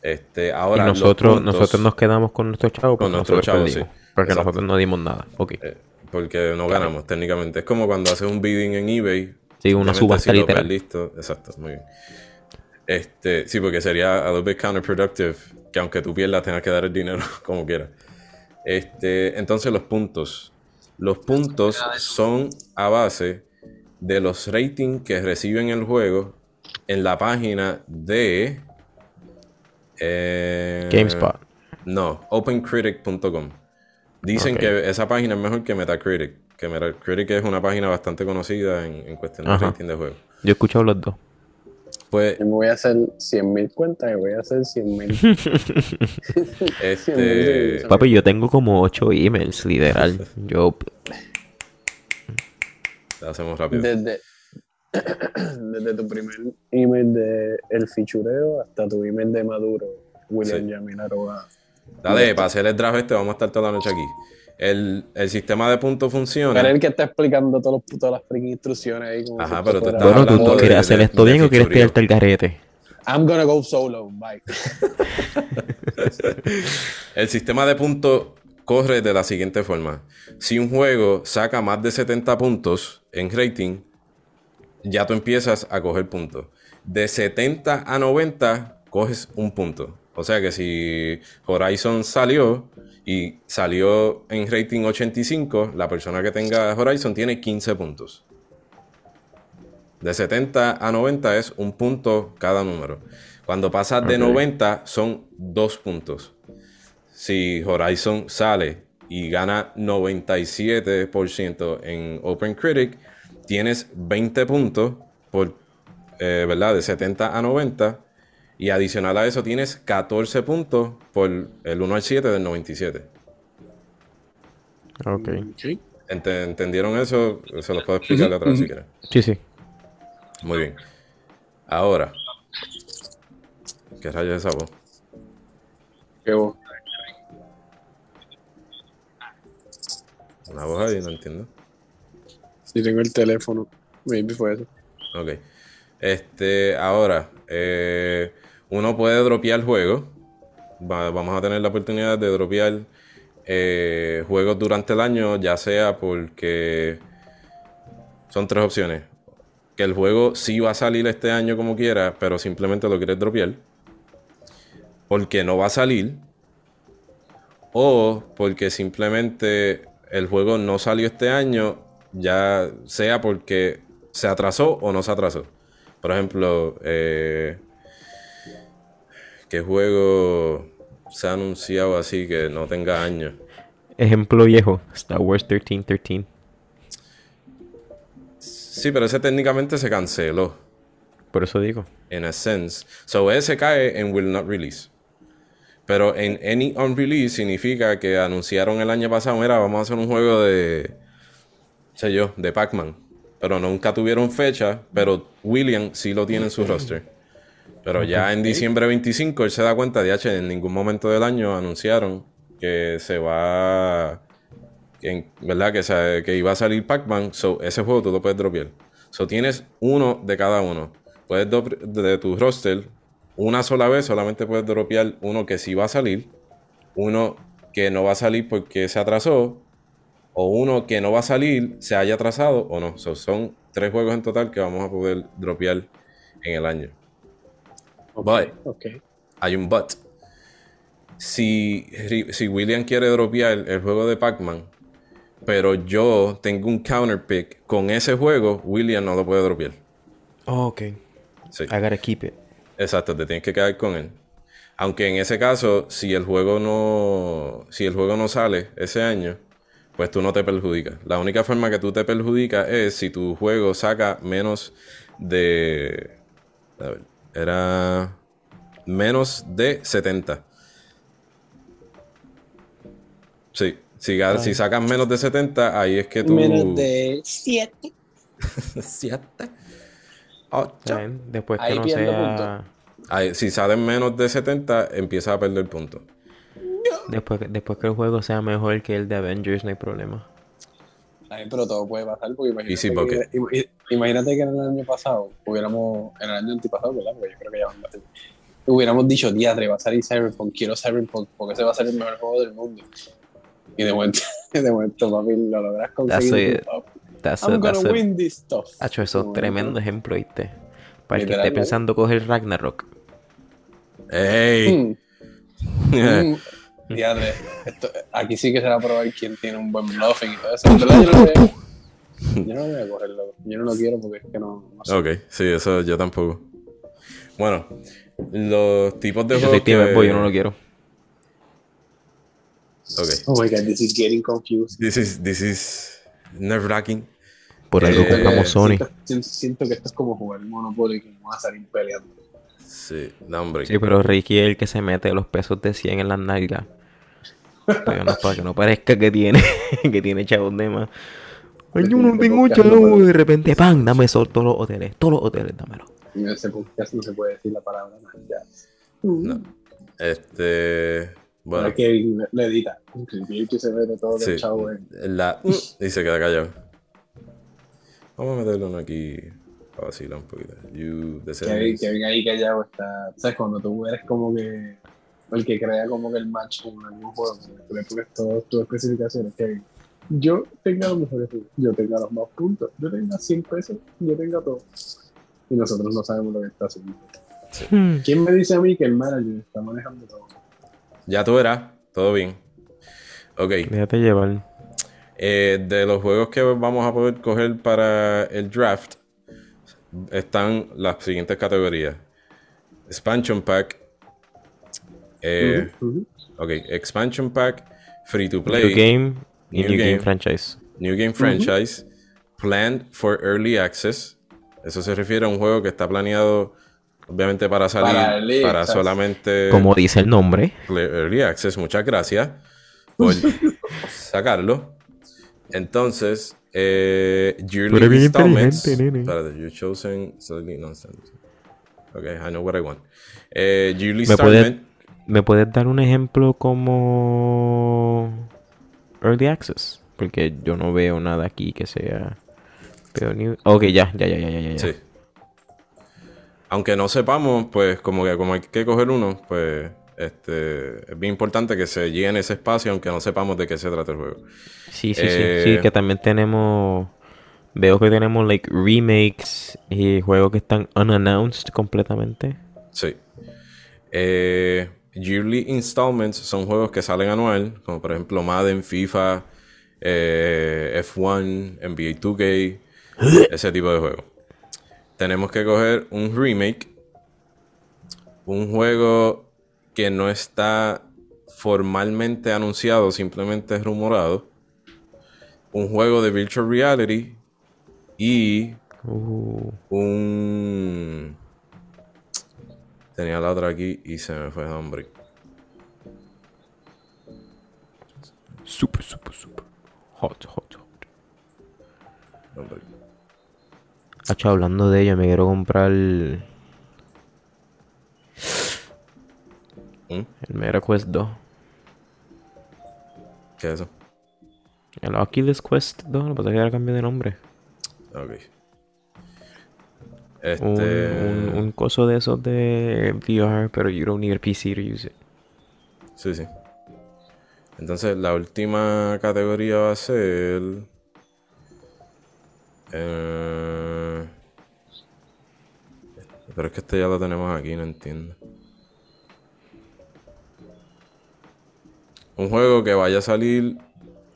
Este, ahora y nosotros, nosotros nos quedamos con nuestros chavos con nuestros chavos, sí. Porque nosotros no dimos nada. Okay. Eh, porque no ganamos técnicamente. Es como cuando haces un bidding en eBay. Sí, una subasta si literal. Listo. Exacto, muy bien. Este, sí, porque sería a little bit counterproductive que aunque tú pierdas tengas que dar el dinero como quieras. Este, entonces los puntos. Los puntos son a base de los ratings que reciben el juego en la página de... eh, GameSpot. No, opencritic.com. Dicen que esa página es mejor que Metacritic. Que Metacritic es una página bastante conocida en, en cuestión de Ajá. rating de juegos. Yo he escuchado los dos. Pues, Yo me voy a hacer 100.000 cuentas y voy a hacer 100.000. este... Sí, Papi, yo tengo como 8 emails, literal. Yo. Lo hacemos rápido. Desde, desde tu primer email de El Fichureo hasta tu email de Maduro, William Sí. Yamil arroba. Dale, para hacer el draft este vamos a estar toda la noche aquí. El, el sistema de puntos funciona. Pero el que está explicando todos los, todas las freaking instrucciones ahí. Como Ajá, si pero tú estás Bueno, ¿tú, hablando tú quieres hacer esto de bien o quieres tirarte el garete? I'm gonna go solo, bye. El sistema de puntos corre de la siguiente forma. Si un juego saca más de 70 puntos en rating, ya tú empiezas a coger puntos. De 70 a 90, coges un punto. O sea que si Horizon salió y salió en rating 85, la persona que tenga Horizon tiene 15 puntos. De 70 a 90 es un punto cada número. Cuando pasas de Ok. 90 son dos puntos. Si Horizon sale y gana 97% en OpenCritic, tienes 20 puntos por, eh, ¿verdad? De 70 a 90. Y adicional a eso tienes 14 puntos por el 1 al 7 del 97. Ok. Ente- ¿Entendieron eso? Se los puedo explicar de atrás si quieren. Sí, sí. Muy bien. Ahora. ¿Qué rayos es esa voz? Qué bo- Una voz ahí, no entiendo. Si tengo el teléfono, maybe fue eso. Ok. Este, ahora, eh, uno puede dropear juegos. Va- vamos a tener la oportunidad de dropear eh, juegos durante el año, ya sea porque son tres opciones. Que el juego sí va a salir este año como quiera, pero simplemente lo quieres dropear. Porque no va a salir. O porque simplemente el juego no salió este año, ya sea porque se atrasó o no se atrasó. Por ejemplo, eh, ¿qué juego se ha anunciado así que no tenga años? Ejemplo viejo: Star Wars 1313. Sí, pero ese técnicamente se canceló, Por eso digo. en a sense. So ese cae en will not release. Pero en any unrelease significa que anunciaron el año pasado, mira, vamos a hacer un juego de, sé yo, de Pac-Man. Pero nunca tuvieron fecha, pero William sí lo tiene en su roster. Pero ya en diciembre 25 él se da cuenta de, H, en ningún momento del año anunciaron que se va, en- ¿verdad? Que, se- que iba a salir Pac-Man. So, ese juego tú lo puedes dropear. So, tienes uno de cada uno. Puedes de tu roster, una sola vez solamente puedes dropear uno que sí va a salir, uno que no va a salir porque se atrasó, o uno que no va a salir, se haya atrasado o no. So, son tres juegos en total que vamos a poder dropear en el año. But, Ok. hay un but. Si, si William quiere dropear el juego de Pac-Man, pero yo tengo un counter pick con ese juego, William no lo puede dropear. Oh, ok. Sí. I gotta keep it. Exacto, te tienes que quedar con él. Aunque en ese caso, si el juego no, si el juego no sale ese año, pues tú no te perjudicas. La única forma que tú te perjudicas es si tu juego saca menos de, a ver, era menos de 70. Sí, si, si sacas menos de 70, ahí es que tú Menos de 7. siete, ocho. Está bien, Después que Ahí no sea. Ahí, si salen menos de 70, empieza a perder puntos. Después, después que el juego sea mejor que el de Avengers, no hay problema. Ay, pero todo puede pasar porque imagínate, que, im- imagínate que en el año pasado hubiéramos, en el año antipasado, ¿verdad? Porque yo creo que ya van a- hubiéramos dicho, diadre, va a salir Cyberpunk, quiero Cyberpunk porque ese va a ser el mejor juego del mundo. Y de momento, de momento, papi, lo logras conseguir. That's I'm a, gonna that's a- win this stuff. Hacho, eso es tremendo ejemplo, ¿viste? Para el que esté pensando coger Ragnarok. ¡Ey! mm, mm, Diadre, esto, aquí sí que se va a probar quién tiene un buen bluffing y todo eso. En verdad, yo no, voy a, yo no voy a cogerlo. Yo no lo quiero porque es que no. no sé. Ok, sí, eso yo tampoco. Bueno, los tipos de Yo soy juegos Team que... Xbox, yo no lo quiero. Ok. Oh my god, this is getting confused. This is, this is nerve-wracking. Por algo Eh, compramos Sony. Siento, siento- siento que esto es como jugar Monopoly que vamos a salir peleando. Sí, no, hombre. Sí, pero Ricky es el que se mete los pesos de 100 en las nalgas. Para que no, para que no parezca que tiene, que tiene chavos de más. Ay, yo no tengo chavos. De repente, ¡pam! Dame eso, todos los hoteles. Todos los hoteles, dámelo. En ese podcast no se puede decir la palabra nalga. No. Este... Bueno, que le edita. Que se ve de todo sí. el chavo. eh. La... Y se queda callado. Vamos a meterle uno aquí para vacilar un poquito. You, que venga ahí callado está. ¿Sabes? Cuando tú eres como que. El que crea como que el match en algún juego, que tú le pones todas tus especificaciones. Que yo tenga los mejores puntos, yo tenga los más puntos, yo tenga 100 pesos, yo tenga todo. Y nosotros no sabemos lo que está haciendo. Hmm. ¿Quién me dice a mí que el manager está manejando todo? Ya tú verás. Todo bien. Ok. Déjate llevar. Eh, de los juegos que vamos a poder coger para el draft están las siguientes categorías. Expansion Pack. Eh. Ok, Expansion Pack, Free to Play, New Game y New New, Game. Game. Franchise. New Game Franchise, Planned for Early Access. Eso se refiere a un juego que está planeado, obviamente, para salir Para early para access. solamente Como dice el nombre. Early Access. Muchas gracias por sacarlo. Entonces, eh, yearly bien installments. Espérate, you're chosen slightly nonsense. Okay, I know what I want. Eh, yearly ¿Me puedes, installment. ¿Me puedes dar un ejemplo como Early Access? Porque yo no veo nada aquí que sea... Ok, ya, ya, ya, ya, ya, ya. Sí. Aunque no sepamos, pues como que como hay que coger uno, pues este es bien importante que se llene ese espacio, aunque no sepamos de qué se trata el juego. Sí, sí, Eh, sí. Sí, que también tenemos... Veo que tenemos, like, remakes y juegos que están unannounced completamente. Sí. Eh, yearly installments son juegos que salen anual, como por ejemplo Madden, FIFA, eh, F1, NBA 2K, ese tipo de juegos. Tenemos que coger un remake, un juego que no está formalmente anunciado, simplemente es rumorado, un juego de virtual reality y Uh, un... Tenía la otra aquí y se me fue el nombre. super, super, super. Hot, hot, hot. Nombre. Hacho, hablando de ello, me quiero comprar el, ¿Mm? el Meta Quest 2. ¿Qué es eso? El Oculus Quest 2, lo que pasa es que ahora cambió de nombre. Ok. Un, Este... un, un coso de esos de VR, pero you don't need a PC to use it. Sí, sí. Entonces, la última categoría va a ser... eh, Pero es que este ya lo tenemos aquí, no entiendo. Un juego que vaya a salir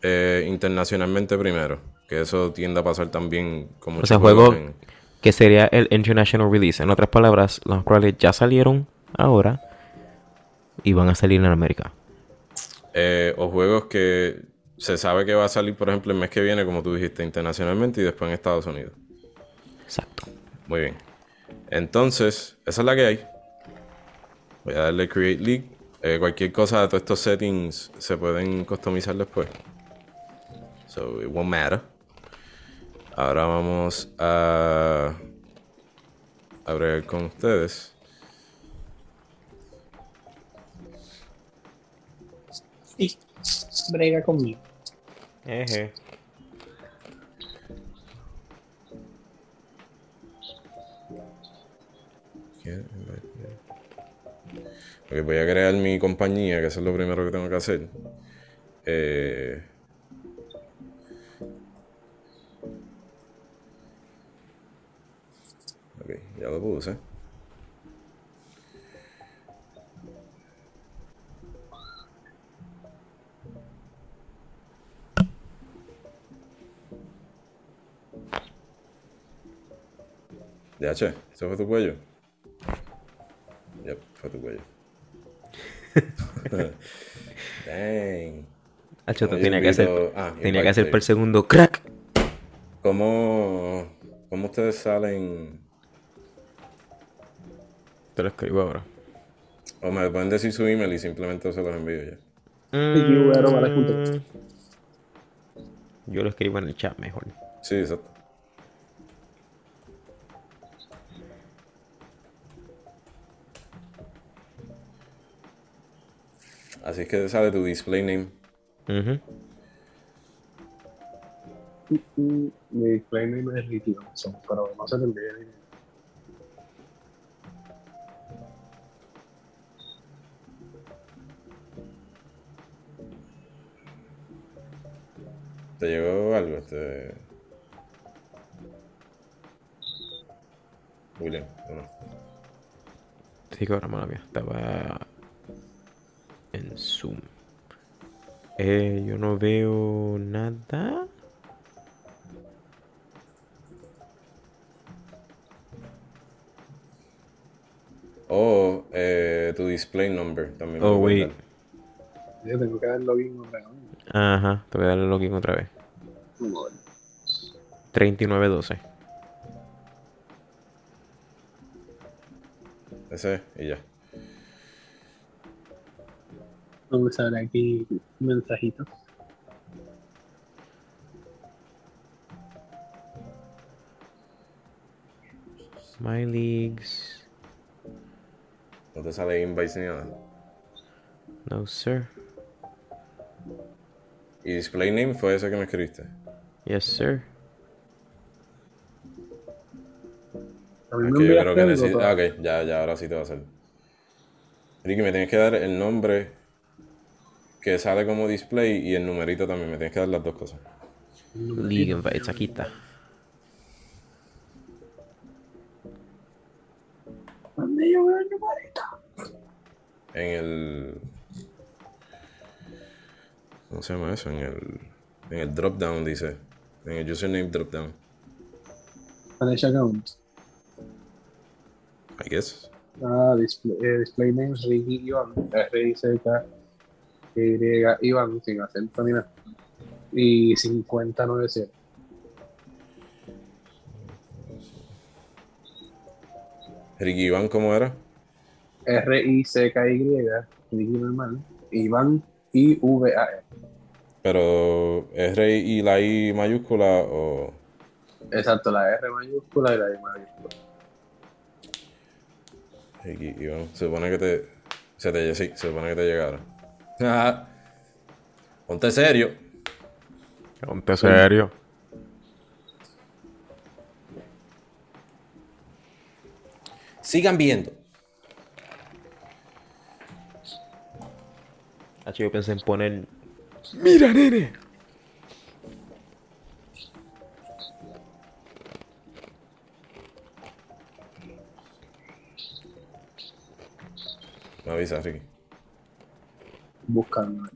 eh, internacionalmente primero. Que eso tiende a pasar también como O sea, juego que sería el International Release. En otras palabras, los cuales ya salieron ahora y van a salir en América. Eh, o juegos que se sabe que va a salir, por ejemplo, el mes que viene, como tú dijiste, internacionalmente y después en Estados Unidos. Exacto. Muy bien. Entonces, esa es la que hay. Voy a darle Create League. Eh, cualquier cosa de todos estos settings se pueden customizar después. So, it won't matter. Ahora vamos a... A bregar con ustedes. Sí, brega conmigo. Ok, voy a crear mi compañía, que eso es lo primero que tengo que hacer. Eh, Ya lo puse. Ya, che, ¿eso fue tu cuello? Ya, yep, fue tu cuello. Dang. Hacho, tenía que hacer, ah, tenía que hacer por el segundo crack. ¿Cómo, ¿Cómo ustedes salen te lo escribo ahora. O me pueden decir su email y simplemente se los envío ya. Mm, Yo lo escribo en el chat mejor. Sí, exacto. Así es que sale tu display name. Mi display name es Ricky Johnson, pero no se te envíe ¿Te llegó algo? Este... William, ¿o no? Sí, ahora mala mía. Estaba en Zoom. Eh, yo no veo nada. O eh, tu display number también. Oh, wait. Dar. Yo tengo que dar login otra vez. Ajá, te voy a darle login otra vez. Vamos a ver. 3912. Ese y ya. Vamos a ver aquí mensajitos. My leagues. No te sale invites ni nada. No, sir. Y display name fue ese que me escribiste. Yes, sir. A mí Es me que yo creo que necesito. Ah, ok, ya, ya, ahora sí te va a salir. Ricky, me tienes que dar el nombre que sale como display y el numerito también. Me tienes que dar las dos cosas. League invites, aquí está. ¿Dónde yo veo el numerito? En el. ¿Cómo se llama eso? En el. En el drop down dice. En el username drop down. Manage account. I guess. Ah, display, eh, display name Ricky Iván. R-I-C-K Y Iván sin acento ni nada. Y 5097. Ricky Iván, ¿cómo era? R-I-C-K-Y, Ricky normal. Iván I-V-A-E. Pero R y la I mayúscula o. Exacto, la R mayúscula y la I mayúscula. Ricky Iván. Se supone que te. Se te sí, se supone que te llegara. Ponte serio. Ponte serio. Sigan viendo. Yo pensé en poner. ¡Mira, nene! Me avisas, Ricky. Buscando.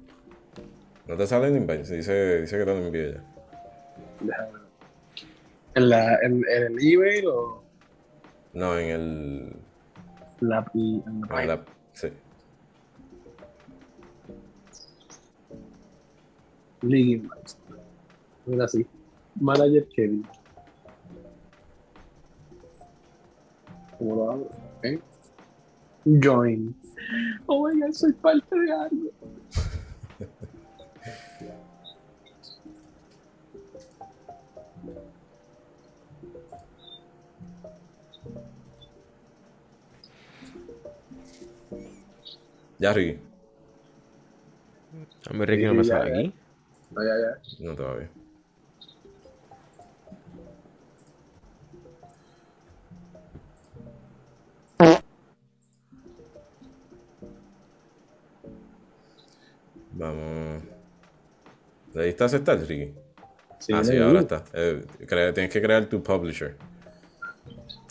No te sale el invite. Dice, dice que te lo envíe ya. Déjame ver. ¿En, la, en, en el email o No, en el. la, y en la En la sí. League Invites. Mira así. Manager Kevin. ¿Cómo lo hago? ¿Eh? Join. Oh my god, soy parte de algo. Ya, Ricky. A mí Ricky no me sale ya. aquí. No, ya, ya. No todavía. Vamos. ¿Le diste a aceptar, Ricky? Sí, ah, sí, ahora está. Eh, crea- tienes que crear tu publisher.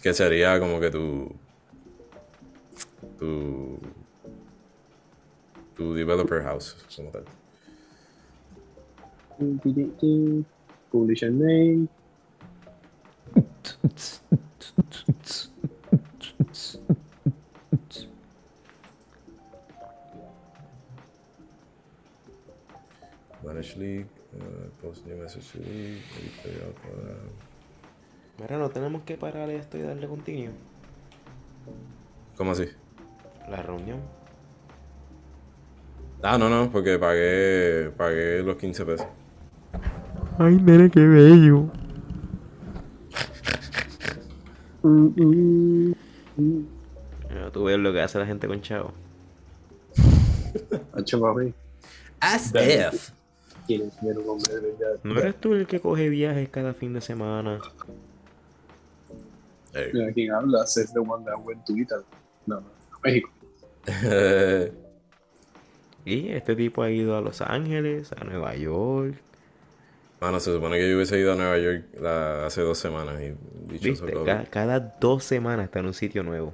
Que sería como que tu. Tu. Tu developer house, como tal. Publisher name. Manage League, uh, post new message league. Mira, no tenemos que parar esto y darle continuo. ¿Cómo así? La reunión. Ah, no, no, porque pagué, pagué los 15 pesos. Ay, nene, qué bello. Mira, tú ves lo que hace la gente con chavo. As if. ¿Quieres ver un hombre de verdad? ¿No eres tú el que coge viajes cada fin de semana? Hey. Mira, ¿quién habla? Es the one that went to Italy. No, no, México. Y este tipo ha ido a Los Ángeles, a Nueva York. Mano, se supone que yo hubiese ido a Nueva York la- hace dos semanas y dicho eso ¿Viste? todo. Ca- cada dos semanas está en un sitio nuevo.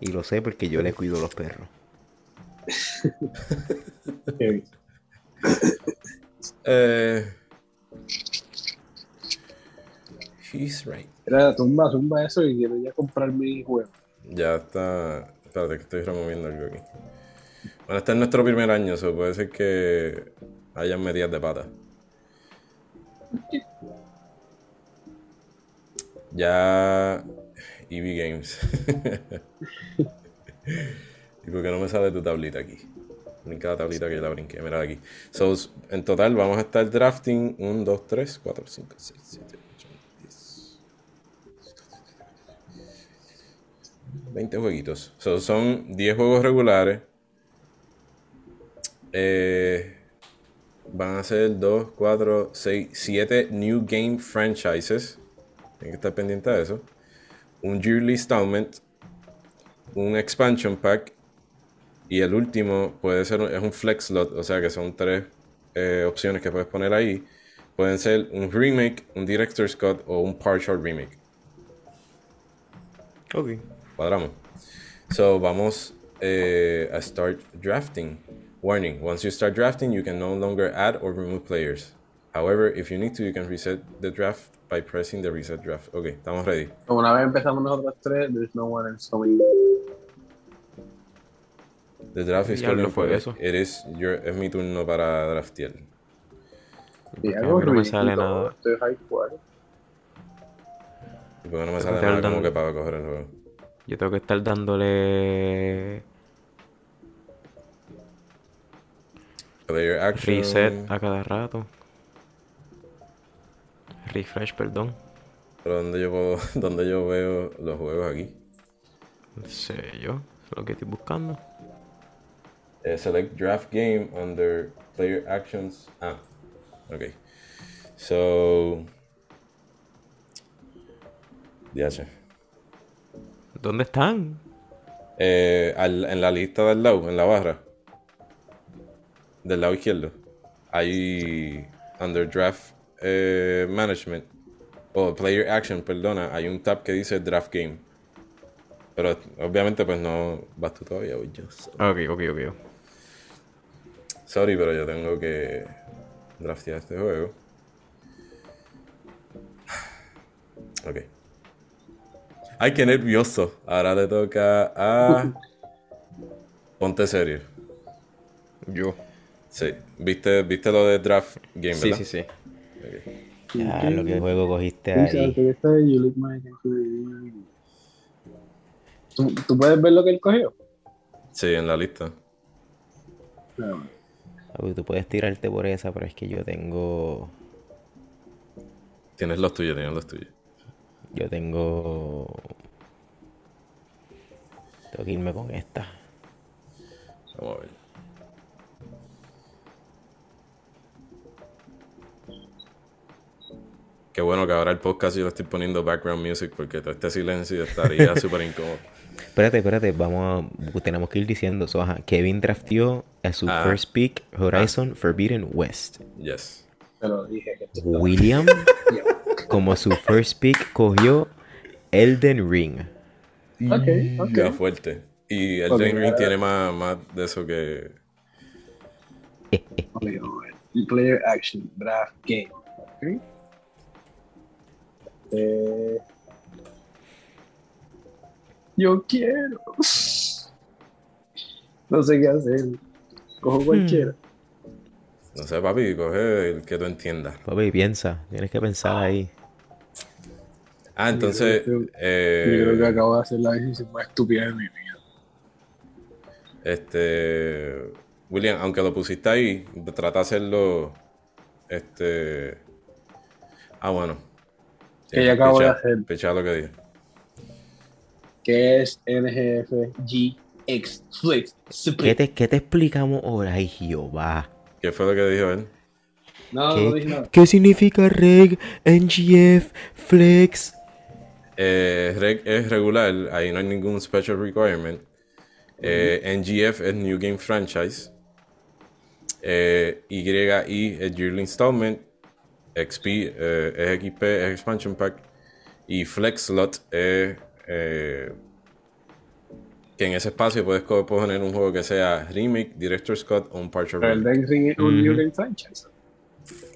Y lo sé porque yo le cuido los perros. Eh, he's right. Era tumba, tumba eso y quiero ya comprar mi juego. Ya está. Espérate, que estoy removiendo algo aquí. Bueno, este es nuestro primer año, so puede ser que hayan medidas de pata. Ya. EV Games. ¿Y por qué no me sale tu tablita aquí? Brinca la tablita que yo la brinqué. Mira aquí. So, en total vamos a estar drafting 1, 2, 3, 4, 5, 6, 7, 8, 10. 20 jueguitos. So, son 10 juegos regulares. Eh, van a ser 2, 4, 6, 7 New Game Franchises. Tienen que estar pendiente de eso. Un Yearly Installment. Un Expansion Pack. Y el último puede ser es un Flex Slot. O sea que son tres eh, opciones que puedes poner ahí. Pueden ser un remake, un Director's Cut o un partial remake. Ok. Cuadramos. So, vamos eh, a start drafting. Warning, once you start drafting, you can no longer add or remove players. However, if you need to, you can reset the draft by pressing the reset draft. Ok, estamos ready. Como una vez empezamos nosotros tres, there's no one else coming. The draft is calling for eso. It is your, es mi turno para draftear. Y algo no me sale nada. Estoy high. Y porque no me sale nada como que para coger el juego. Yo tengo que estar dándole Player action. reset a cada rato. Refresh, perdón. Pero donde yo puedo, donde yo veo los juegos aquí. No sé yo. Es lo que estoy buscando. Eh, select draft game under player actions. Ah, ok. So. DH. ¿Dónde están? Eh, al- en la lista del lado, en la barra. Del lado izquierdo. Hay. Under draft eh, management. O player action, perdona. Hay un tab que dice draft game. Pero obviamente, pues no vas tú todavía, voy yo. so. Ok, ok, ok. Sorry, pero yo tengo que draftear este juego. Ok. Ay, qué nervioso. Ahora le toca a. Ponte serio. Yo. Sí. ¿Viste, viste lo de draft game, Sí, verdad? sí, sí. Ok. Ya, lo que juego cogiste ahí. ¿Tú, ¿Tú puedes ver lo que él cogió? Sí, en la lista. No. Uy, tú puedes tirarte por esa, pero es que yo tengo. Tienes los tuyos, tienes los tuyos. Yo tengo. Tengo que irme con esta. Vamos a ver. Qué bueno que ahora el podcast yo le estoy poniendo background music porque todo este silencio estaría súper incómodo. Espérate, espérate, vamos a. Tenemos que ir diciendo. Ajá. Kevin drafteó a su Ah. first pick Horizon Forbidden West. Yes. Te lo dije. Que William, como su first pick, cogió Elden Ring. Ok, ok. Ya fuerte. Y el Ok, Jane Ring tiene más, más de eso que. Player action, draft game. Ok. Eh, yo quiero. No sé qué hacer. Cojo cualquiera. No sé, papi, coge el que tú entiendas. Papi, piensa. Tienes que pensar ahí. Ah, entonces. Yo creo- eh, Yo creo que acabo de hacer la decisión más estúpida de mi vida. Este. William, aunque lo pusiste ahí, trata de hacerlo. Este. Ah, bueno. Que ya acabo de picha- hacer. picha lo que dije. ¿Qué es NGF GX Flex? ¿Qué te, qué te explicamos ahora? Ay, Jehová. ¿Qué fue lo que dijo él? No, no dije nada. ¿Qué significa reg, NGF, flex? Eh, reg es regular, ahí no hay ningún special requirement. Eh, NGF es New Game Franchise. Eh, YI es Yearly Installment. XP eh, es XP, es Expansion Pack. Y Flex Slot es. eh, que en ese espacio puedes poner un juego que sea Remake, Director's Cut o un partial Pero el Ring es un New Game Franchise.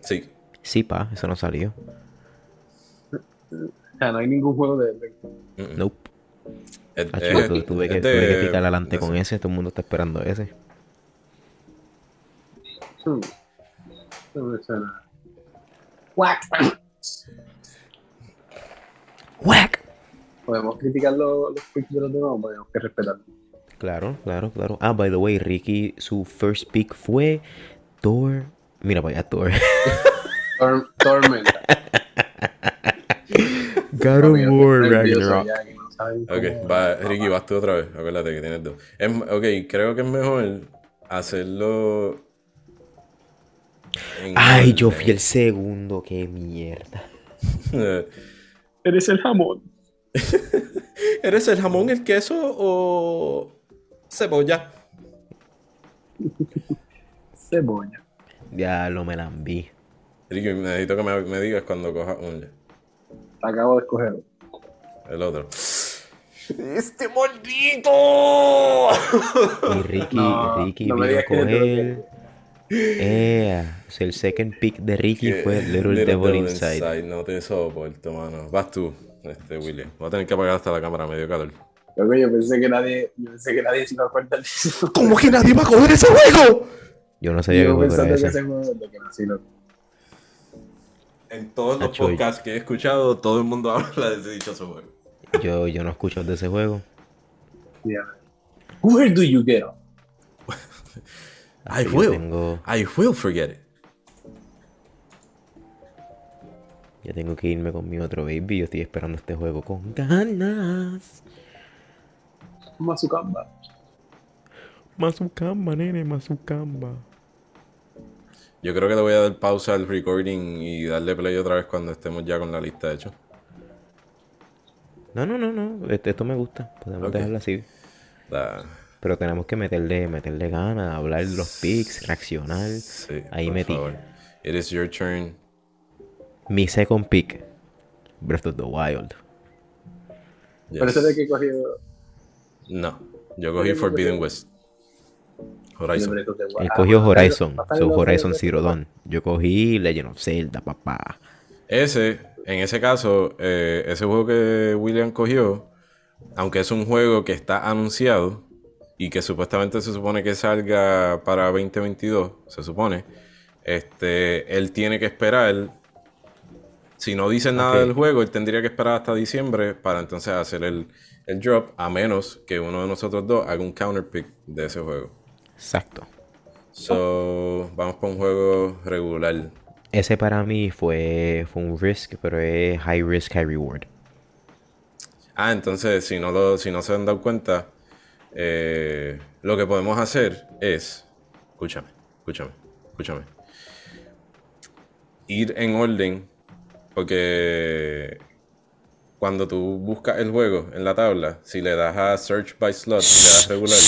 Sí, Sí, pa, eso no salió. O sea, no hay ningún juego de Elden Ring. Nope. Es- Ah, es- chico, tu- tuve, que, es de- tuve que picar adelante de- con ese. Todo el mundo está esperando ese. Hmm. No me suena. ¡Whack! Podemos criticar los, los picks de los demás o tenemos que respetarlos. Claro, claro, claro. Ah, by the way, Ricky, su first pick fue Thor. Mira para allá, Thor. Tor- Tormenta. God of War Ragnarok. Ok, va, Ricky, vas tú otra vez. Acuérdate que tienes dos. Es, ok, creo que es mejor hacerlo. Ay, yo fui el segundo. Qué mierda. Eres el jamón. ¿Eres el jamón, el queso o cebolla? Cebolla. Ya lo me. Ricky, necesito que me, me digas cuando cojas un Acabo de escoger. el otro. ¡Este maldito! Y Ricky, No, Ricky no vino a coger. Eh, o sea, el second pick de Ricky fue Little, Devil, Inside. No te soporto, mano. Vas tú, este William. Voy a tener que apagar hasta la cámara, medio calor. Que yo pensé que nadie, yo pensé que nadie se iba a acordar de eso. ¿Cómo que nadie va a coger ese juego? Yo no sabía que Yo juego pensando que ese. juego que. En todos los Acho, podcasts que he escuchado, todo el mundo habla de ese dichoso juego. Yo, yo no escucho de ese juego. Yeah. Where do you get I will. tengo, I will forget it. yo tengo que irme con mi otro baby. Yo estoy esperando este juego con ganas. Mazukamba. Mazukamba, nene, Mazukamba. Yo creo que le voy a dar pausa al recording y darle play otra vez cuando estemos ya con la lista hecha. No, no, no, no. Este- Esto me gusta. Podemos Ok. dejarlo así. La- Pero tenemos que meterle, meterle ganas, hablar de los picks, reaccionar. sí, Ahí metí. favor. It is your turn. Mi second pick. Breath of the Wild. Yes. Pero ese de que cogió No, yo cogí Forbidden West. Horizon. Él cogió Ah, Horizon. loco, Horizon Zero. Dawn. Yo cogí Legend of Zelda, papá. Ese, en ese caso, eh, ese juego que William cogió, aunque es un juego que está anunciado y que supuestamente se supone que salga para 2022, se supone, este, él tiene que esperar. Si no dicen nada del juego, él tendría que esperar hasta diciembre para entonces hacer el, el drop, a menos que uno de nosotros dos haga un counterpick de ese juego. Exacto. So, vamos para un juego regular. Ese para mí fue, fue un risk, pero es high risk, high reward. Ah, entonces, si no, lo, si no se han dado cuenta, eh, lo que podemos hacer es, escúchame, escúchame, escúchame, ir en orden, porque cuando tú buscas el juego en la tabla, si le das a Search by Slot y le das regular,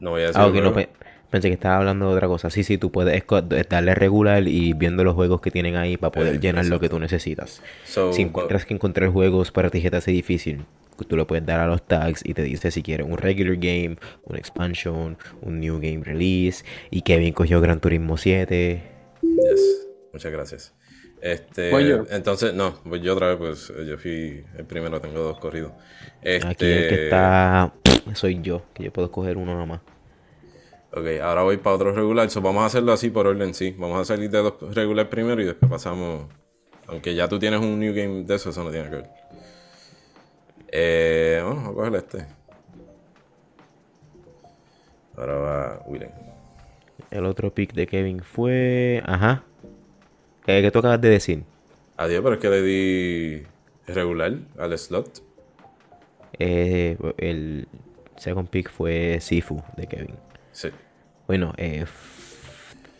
no, no voy a decir Ah, no, pensé que estaba hablando de otra cosa. Sí, sí, tú puedes darle regular y viendo los juegos que tienen ahí para poder Eh, llenar lo que tú necesitas. So, Si encuentras que encontrar juegos para ti hace difícil, tú le puedes dar a los tags y te dice si quieres un regular game, un expansion, un new game release. Y Kevin cogió Gran Turismo 7. Yes. Muchas gracias. Este, Voy yo. entonces, no, voy yo otra vez, pues eh, yo fui el primero, tengo dos corridos. Este, Aquí el que está soy yo, que yo puedo coger uno nomás. Ok, ahora voy para otro regular. So, vamos a hacerlo así por orden, sí. Vamos a salir de los regular primero y después pasamos. Aunque ya tú tienes un new game de eso, eso no tiene que ver. Eh, bueno, vamos a coger este. Ahora va Willen. El otro pick de Kevin fue. Ajá. Eh, ¿Qué tú acabas de decir? Adiós, pero es que le di regular al slot. Eh, el second pick fue Sifu de Kevin. Sí. Bueno, eh,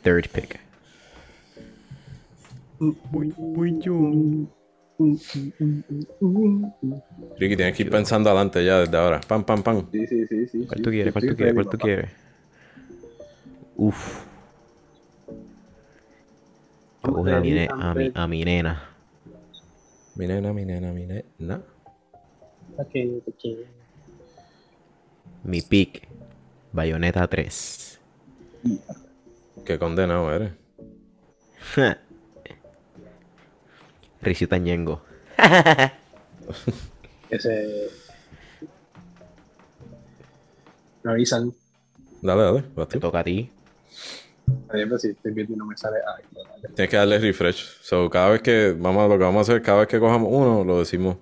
third pick. Muy, muy. Ricky, tienes que ir pensando adelante ya desde ahora. Pam, pam, pam. Sí, sí, sí, sí. ¿Cuál sí, tú quieres? sí, ¿Cuál tú quieres? ¿Cuál tú quieres? Uf. Voy a mi, a mi, nena. Mi nena, mi nena, mi nena. Ok, ok. Mi pick. Bayonetta 3. Qué condenado eres. Rizu Tañengo. Ese. Me avisan. Dale, dale, vas Te tú. toca a ti. Pero si estoy viendo y no me sale. Ay, no, dale. Tienes que darle refresh. So, cada vez que, vamos a lo que vamos a hacer, cada vez que cojamos uno, lo decimos.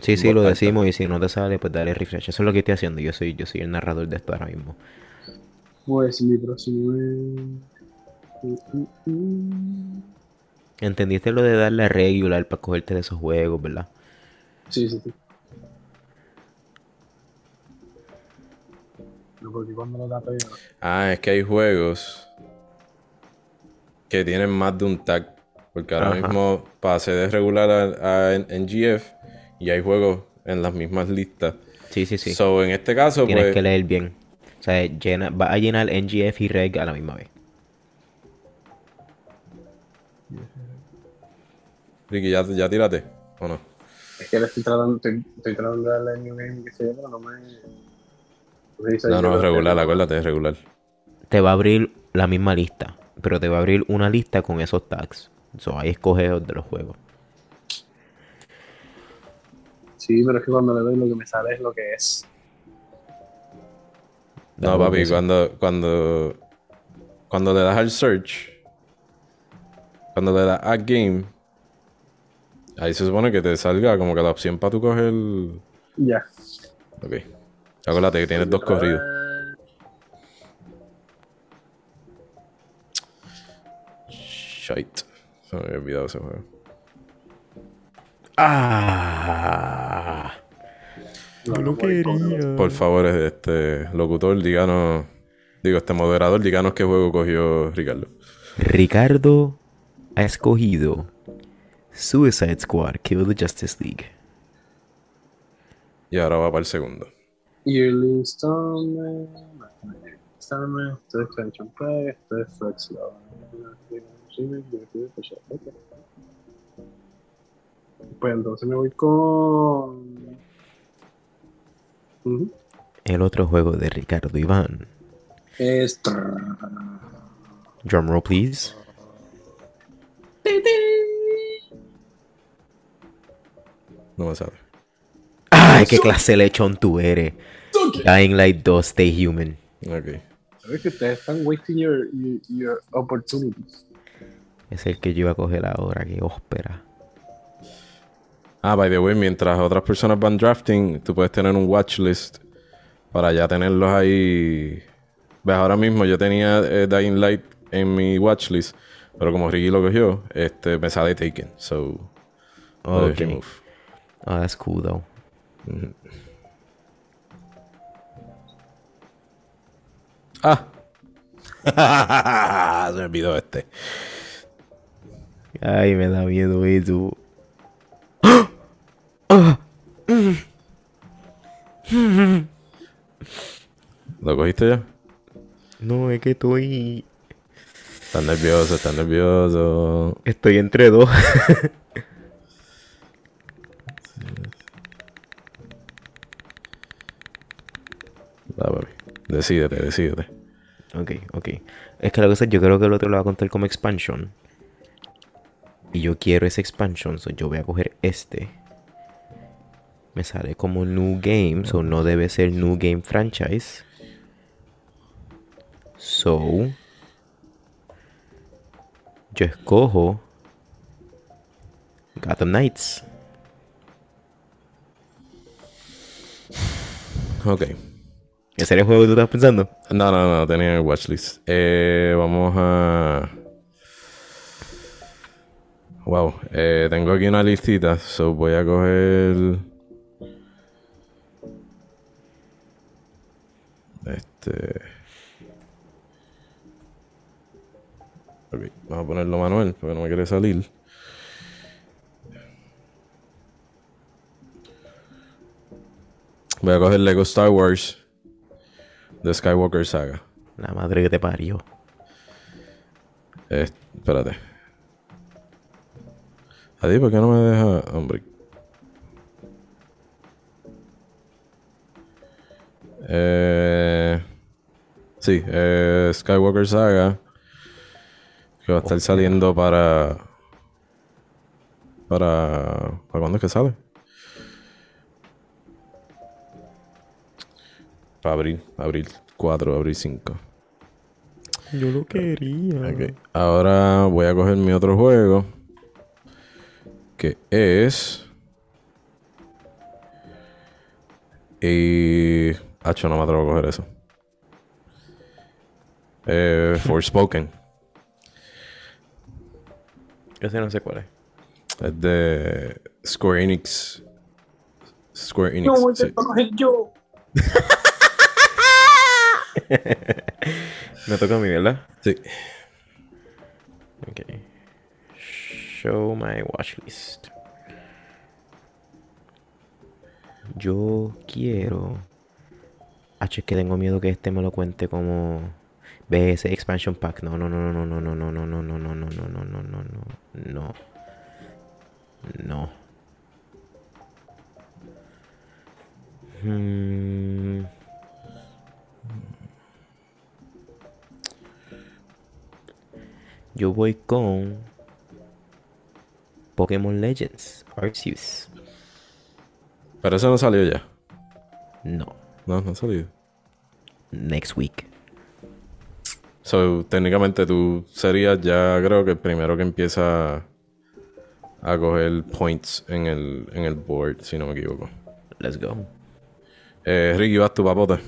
Sí, sí, lo decimos y si no te sale, pues dale refresh. Eso es lo que estoy haciendo. Yo soy, yo soy el narrador de esto ahora mismo. Pues mi próximo es. ¿Entendiste lo de darle a regular para cogerte de esos juegos, verdad? Sí, sí, sí. No, porque cuando lo da. Ah, es que hay juegos que tienen más de un tag. Porque ahora Ajá. mismo pasé de regular a, a en- NGF y hay juegos en las mismas listas. Sí, sí, sí. So, en este caso, Tienes pues. que leer bien. O sea, llena, va a llenar NGF y Reg a la misma vez. Ricky, ¿ya, ya tírate? ¿O no? Es que le estoy tratando, estoy, estoy tratando de darle New Game que se yo, pero no me. No, No, es regular, acuérdate, es regular. Te va a abrir la misma lista, pero te va a abrir una lista con esos tags. So, ahí escoges de los juegos. Sí, pero es que cuando le doy lo que me sale es lo que es. No, papi, cuando, cuando, cuando le das al search, cuando le das a game, ahí se supone que te salga como que la opción para tú coger. Ya. Ok. Acuérdate que tienes dos corridos. Shite. Se me había olvidado ese juego. Ah, No, no quería. Por favor, este locutor, díganos. Digo, este moderador, díganos qué juego cogió Ricardo. Ricardo ha escogido Suicide Squad Kill the Justice League. Y ahora va para el segundo. Yearly Installment. Installment. Esto es. Esto es Flex Love. Pues entonces me voy con. El otro juego de Ricardo Iván. Es. Drumroll, please. No me sabe. ¡Ay, qué clase de lechón tú eres! Dying Light 2, Stay Human. Ok. Sabes que ustedes están wasting your, your, your opportunities. Es el que yo iba a coger ahora, que óspera. Ah, by the way, mientras otras personas van drafting, tú puedes tener un watchlist para ya tenerlos ahí. Ves, ahora mismo yo tenía eh, Dying Light en mi watchlist, pero como Ricky lo cogió, este, me sale Taken. So, lo de Ok. remove. Oh, that's cool, though. Ah. Se me olvidó este. Ay, me da miedo eso. ¿Lo cogiste ya? No, es que estoy... Estás nervioso, estás nervioso. Estoy entre dos. Papi. Decídete, decídete. ok, ok. Es que la cosa es, yo creo que el otro lo va a contar como expansion. Y yo quiero ese expansion, so yo voy a coger este. Me sale como new game, so no debe ser new game franchise. So. Yo escojo. Gotham Knights. Ok. ¿Ese era el juego que tú estabas pensando? No, no, no, tenía el watchlist. Eh, vamos a. Wow, eh, tengo aquí una listita, so voy a coger. Este. Vamos a ponerlo manual porque no me quiere salir. Voy a coger Lego Star Wars The Skywalker Saga. La madre que te parió. Eh, espérate. Adi, ¿por qué no me deja? Hombre. Eh, sí, eh, Skywalker Saga. Que va a estar saliendo para. Para. ¿Para cuándo es que sale? Para abril, abril 4, abril 5. Yo lo quería. Ok. Ahora voy a coger mi otro juego. Que es. Y. Hacho, no me atrevo a coger eso. Eh, Forspoken. Ese no sé cuál es. Es de Square Enix. Square Enix. No, sí. te toco el yo. Me toca a mí, ¿verdad? Sí. Ok. Show my watchlist. Yo quiero. H, es que tengo miedo que este me lo cuente como. BS Expansion Pack. No, no, no, no, no, no, no, no, no, no, no, no, no, no, no, no, no. No. No. Hmm. Yo voy con Pokémon Legends Arceus. Pero eso no salió ya. No, No, no ha salido. next week. So, técnicamente tú serías ya, creo que el primero que empieza a coger points en el, en el board, si no me equivoco. Let's go. Eh, Ricky, vas tu papote.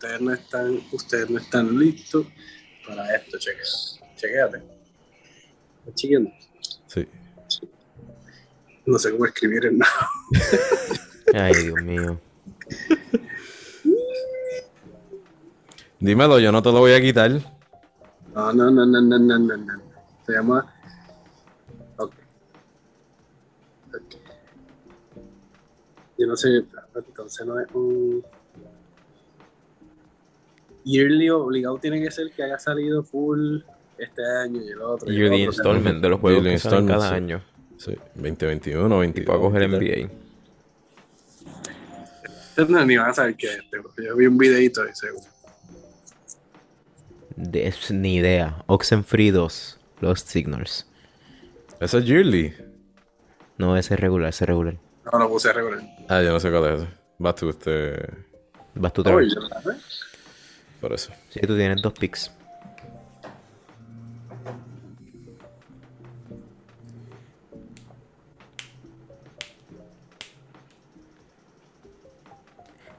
Ustedes no están, ustedes no están listos para esto, chequea. Chequéate. ¿Estás chequeando? Sí. No sé cómo escribir el nada. Ay, Dios mío. Dímelo, yo no te lo voy a quitar. No, no, no, no, no, no, no, no. Se llama. Ok. Ok. Yo no sé, entonces no es un. Yearly obligado tiene que ser que haya salido full este año y el otro. y el otro. installment de los juegos que salen cada sí. año. Sí, 2021, 22. Para coger 23. NBA. No, ni van a saber qué es este, porque yo vi un videito y seguro. De, es ni idea. Oxenfree 2. Lost Signals. Ese es Yearly. No, ese es regular, ese es regular. No lo puse regular. Ah, yo no sé cuál es ese. Vas tú, este. Vas tú otra vez. Por eso. Sí, tú tienes dos picks.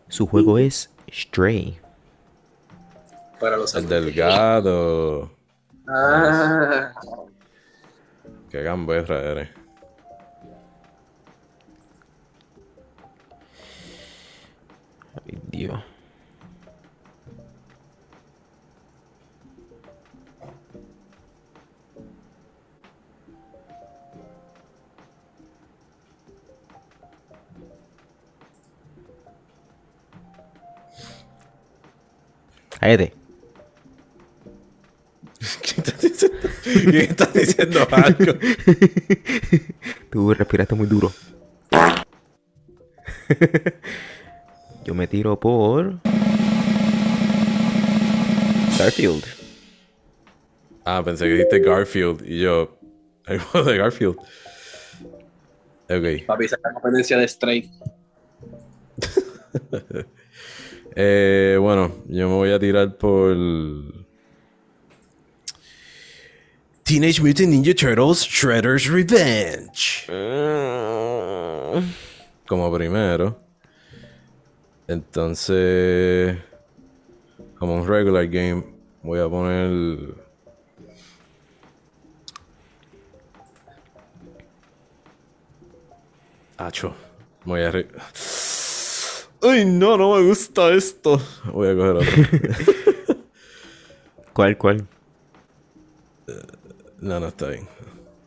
Su juego es Stray. Para los El del gato. Ah, Qué gamberra eres. Ay, Dios. Cállate. ¿Quién está diciendo, ¿Quién está diciendo algo? Tú respiraste muy duro. Yo me tiro por. Starfield. Ah, pensé que dijiste Garfield. Y yo. Juego de Garfield. Ok. papi, esa es la competencia de Stray. Eh, bueno, yo me voy a tirar por. Teenage Mutant Ninja Turtles Shredder's Revenge. Como primero. Entonces. Como un regular game, voy a poner. Acho. Voy a. Ay, no, no me gusta esto. Voy a coger otro. ¿Cuál, cuál? No, no está bien.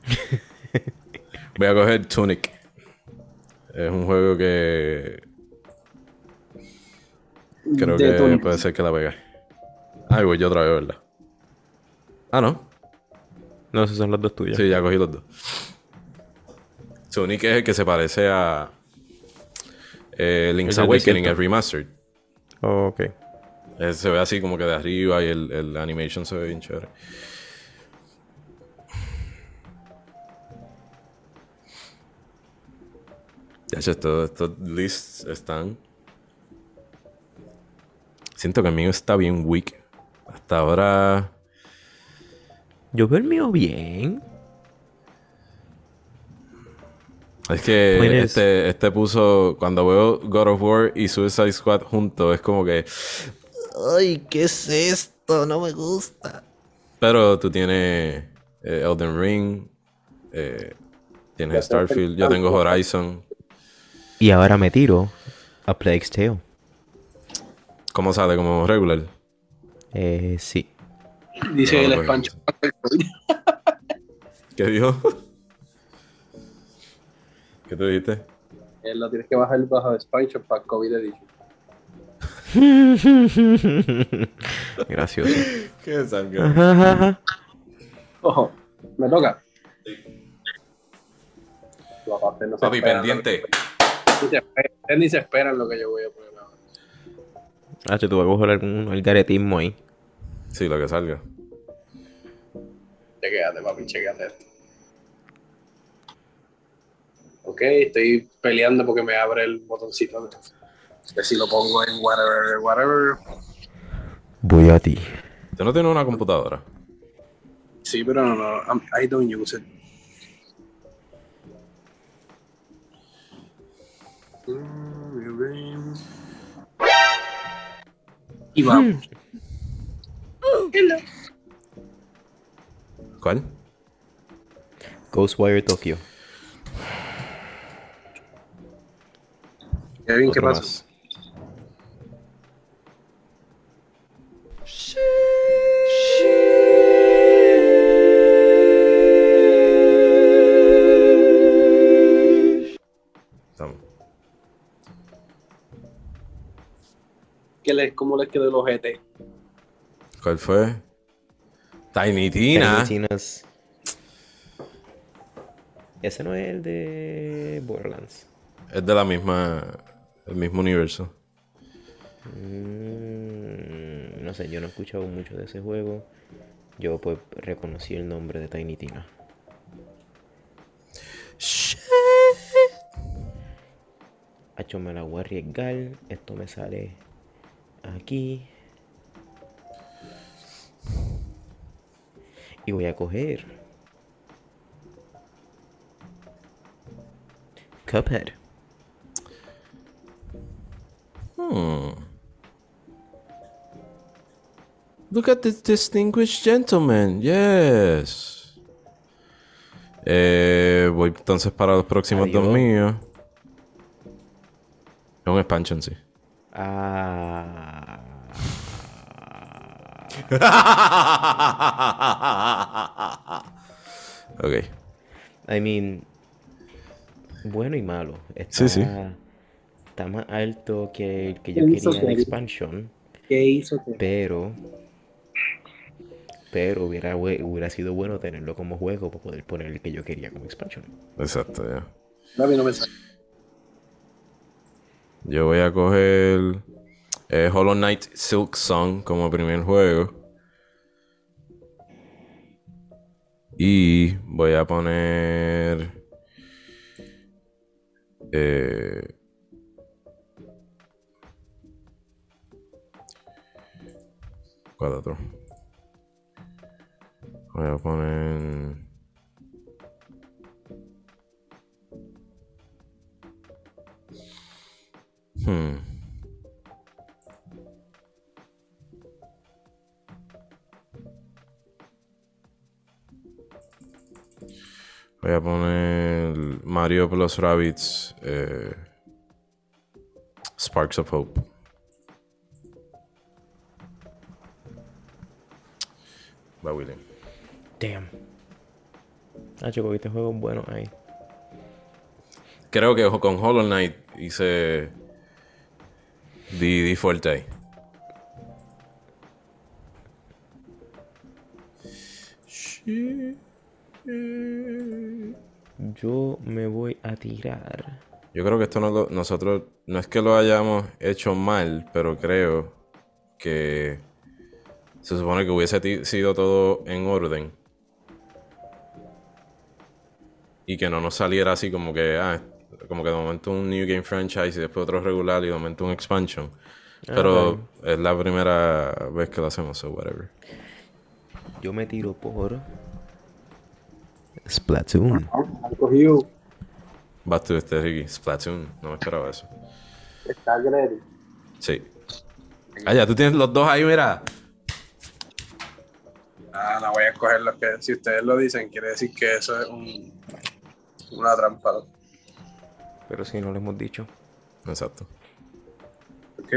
Voy a coger Tunic. Es un juego que. Creo De que Tunic. puede ser que la pegue. Ay, voy yo otra vez, ¿verdad? Ah, no. No, esos son los dos tuyos. Sí, ya cogí los dos. Tunic es el que se parece a. eh, Link's Awakening, el remastered. Oh, ok. Eh, se ve así como que de arriba y el, el animation se ve bien chévere. Ya, estos, estos lists están. Siento que el mío está bien weak. Hasta ahora. Yo veo el mío bien. Es que Pues- este, este puso. Cuando veo God of War y Suicide Squad juntos, es como que. Ay, ¿qué es esto? No me gusta. Pero tú tienes eh, Elden Ring, eh, tienes Starfield, yo tengo Horizon. Y ahora me tiro a Plague's Tale. ¿Cómo sale? ¿Como regular? Eh, sí. Dice No, el expansion. ¿Qué dijo? ¿Qué tú dijiste? Él lo tienes que bajar bajo expansion para COVID edition. Gracioso. ¿Qué sangre? Ojo, me toca. Papás no se Papi, pendiente. que- ustedes ni se esperan lo que yo voy a poner ahora. Ah, tú vas a coger algún algaretismo ahí. Sí, lo que salga. Chequéate, papi, chequéate esto. Ok, estoy peleando porque me abre el botoncito. de- Que si lo pongo en whatever, whatever. Voy a ti. ¿Tú no tienes una computadora? Sí, pero no, no, I'm- I don't use it. Y vamos. Hello. ¿Cuál? Ghostwire Tokyo. Kevin, ¿qué. Estamos. ¿Qué les, ¿Cómo les quedó el ojete? ¿Cuál fue? Tiny Tina. Tiny Tina's- Ese no es el de Borderlands. Es de la misma. El mismo universo. Mm, no sé, yo no he escuchado mucho de ese juego. Yo pues reconocí el nombre de Tiny Tina. Hacho me la voy a arriesgar. Esto me sale aquí. Y voy a coger. Cuphead. Hmm. Look at this distinguished gentleman. Yes. Eh, voy entonces para los próximos dos Adiós. míos. Es un expansion, sí. Ah. ok. I mean, bueno y malo. Está, Sí, sí. Está más alto que el que yo ¿Qué hizo quería en expansion, ¿Qué hizo? pero pero hubiera, hubiera sido bueno tenerlo como juego para poder poner el que yo quería como expansion. Exacto, ya. David no me sale. Yo voy a coger eh, Hollow Knight Silk Song como primer juego. Y voy a poner. Eh, 4. Voy a poner. Hmm. Voy a poner Mario Plus Rabbits eh, Sparks of Hope. Ah, chico, este juego es bueno ahí. Creo que con Hollow Knight hice. Di, di fuerte ahí. Yo me voy a tirar. Yo creo que esto no lo- nosotros no es que lo hayamos hecho mal, pero creo que se supone que hubiese sido todo en orden y que no nos saliera así como que ah, como que de momento un new game franchise y después otro regular y de momento un expansion. Pero es la primera vez que lo hacemos, so whatever. Yo me tiro por. Splatoon. Cogido. Vas tú este Ricky, Splatoon, no me esperaba eso. Está ready. Sí. Ah, ya tú tienes los dos ahí, mira. Ah, no voy a escoger los que. Si ustedes lo dicen, quiere decir que eso es un, una trampa. ¿no? Pero si no lo hemos dicho. Exacto. Ok.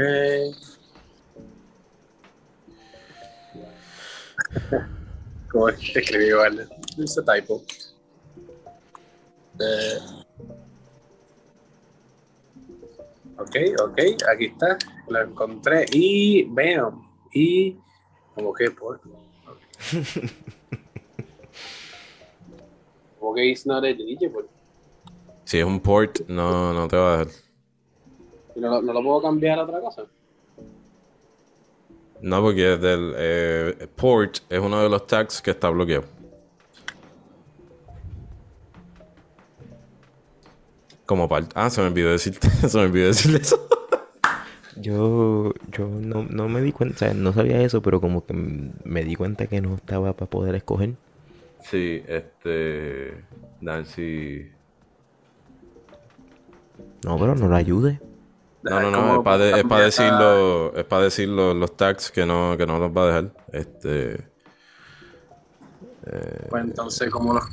¿Cómo es que escribí, vale? Ese typo. Eh, ok, ok, aquí está. Lo encontré y veo. Y. Como que por. Como que it's not eligible. Si es un port, no, no te va a dejar. ¿Y no, lo- no lo puedo cambiar a otra cosa? No, porque del eh, port es uno de los tags que está bloqueado. Como parte. Ah, se me olvidó decirte, se me olvidó decirle eso. Yo, yo no, no me di cuenta, o sea, no sabía eso, pero como que me di cuenta que no estaba para poder escoger. Sí, este. Nancy. No, pero no lo ayude. No, no, no, ¿Cómo es para cambiar decir, esa- lo- es para decir lo- los tags que no, que no los va a dejar. Este. Pues entonces, ¿cómo los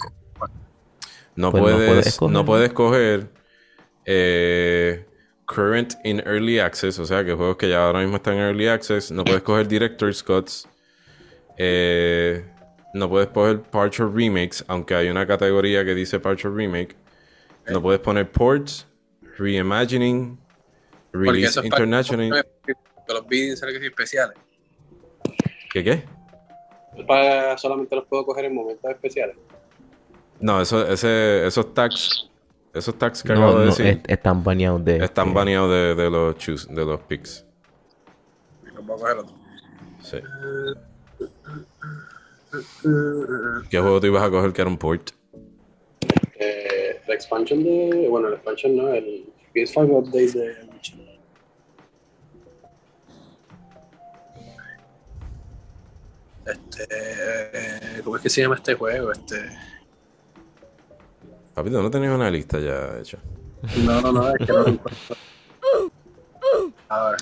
No Pues no puedes, puedes escoger. no puedes coger eh, current in early access, o sea que juegos que ya ahora mismo están en early access, no puedes coger director's cuts, eh, no puedes coger partial remakes, aunque hay una categoría que dice partial remake, no puedes poner ports, reimagining, release international, los vídeos especiales. ¿qué qué? Para, solamente los puedo coger en momentos especiales. No, eso, ese, esos tags, esos tags que No, acabo de no, decir, es- están baneados de. están de- baneados de, de los choose, de los picks. Los voy a coger otro. Sí. ¿Qué juego te ibas a coger que era un port? Eh, la expansion de. Bueno, la expansion no, el PS5 update de. Este, eh, ¿Cómo es que se llama este juego? Este. Papito, no tenías una lista ya hecha. No, no, no, es que no lo encuentro. Ahora.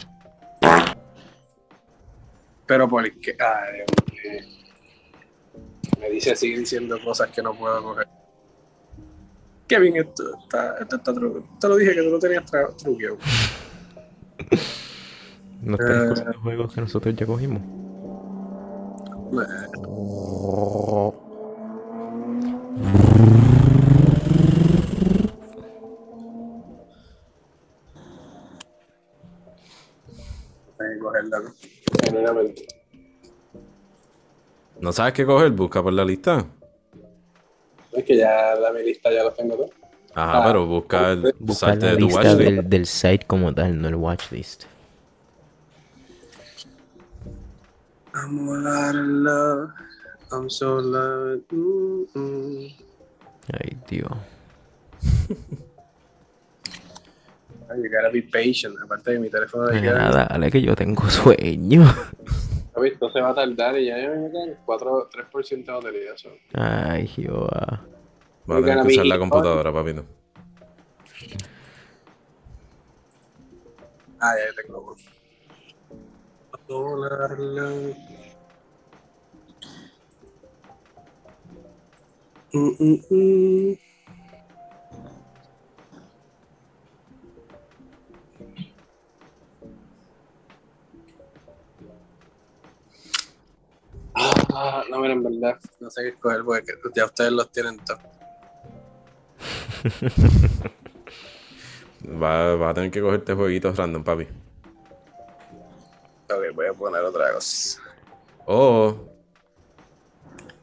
Pero por qué. Ay, Dios mío. Me dice, sigue diciendo cosas que no puedo coger. Bien, esto está, esto está tru- Te lo dije que tú lo tenías tra- truqueado. No están Eh. cogiendo juegos que nosotros ya cogimos. Eh, Hay que cogerla, ¿no? ¿No sabes qué coger? Busca por la lista. Es que ya la mi lista ya los tengo todos. Ajá, Ah, pero busca el Buscar salte la de tu lista watchlist. del, del site como tal, no el watchlist. I'm all out of love. I'm so loved. Mm, mm. Ay, tío. You gotta be patient. Aparte de mi teléfono de Nada, dale que yo tengo sueño. Esto se va a tardar y ya me quedan 4, 3% de batería. So. Ay, Jehová. Va a tener que usar la computadora, papito. Ah, ya tengo. Mm, mm, mm. Ah, no, mira, en verdad, no sé qué escoger porque ya ustedes los tienen todos. Va, va a tener que cogerte jueguitos random, papi. Ok, voy a poner otra cosa. O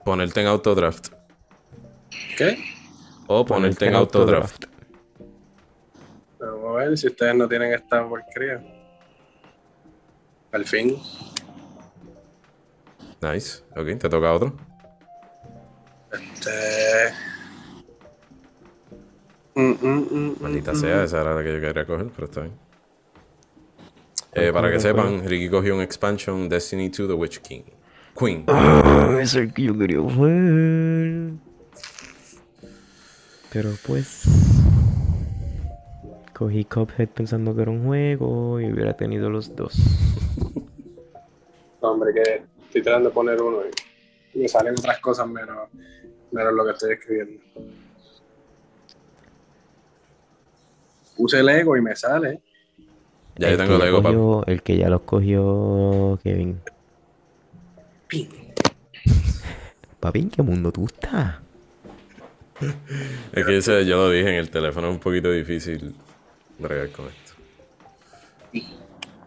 ponerte en autodraft. ¿Qué? O ponerte en autodraft. Vamos a ver si ustedes no tienen esta porquería. Al fin. Nice. Ok, te toca otro. Este. Mm, mm, mm, Maldita mm, sea, mm. esa era la que yo quería coger, pero está bien. Eh, para que sepan, Ricky cogió un expansion Destiny 2 The Witch King. Queen. Ah, es el que yo quería jugar. Pero pues. Cogí Cuphead pensando que era un juego y hubiera tenido los dos. Hombre, que estoy tratando de poner uno y me salen otras cosas menos, menos lo que estoy escribiendo. Puse Lego y me sale. Ya yo El tengo Lego, papi. cogió- El que ya los cogió Kevin. Papi, ¿en qué mundo tú estás? Es que ese, yo lo dije en el teléfono, es un poquito difícil bregar con esto.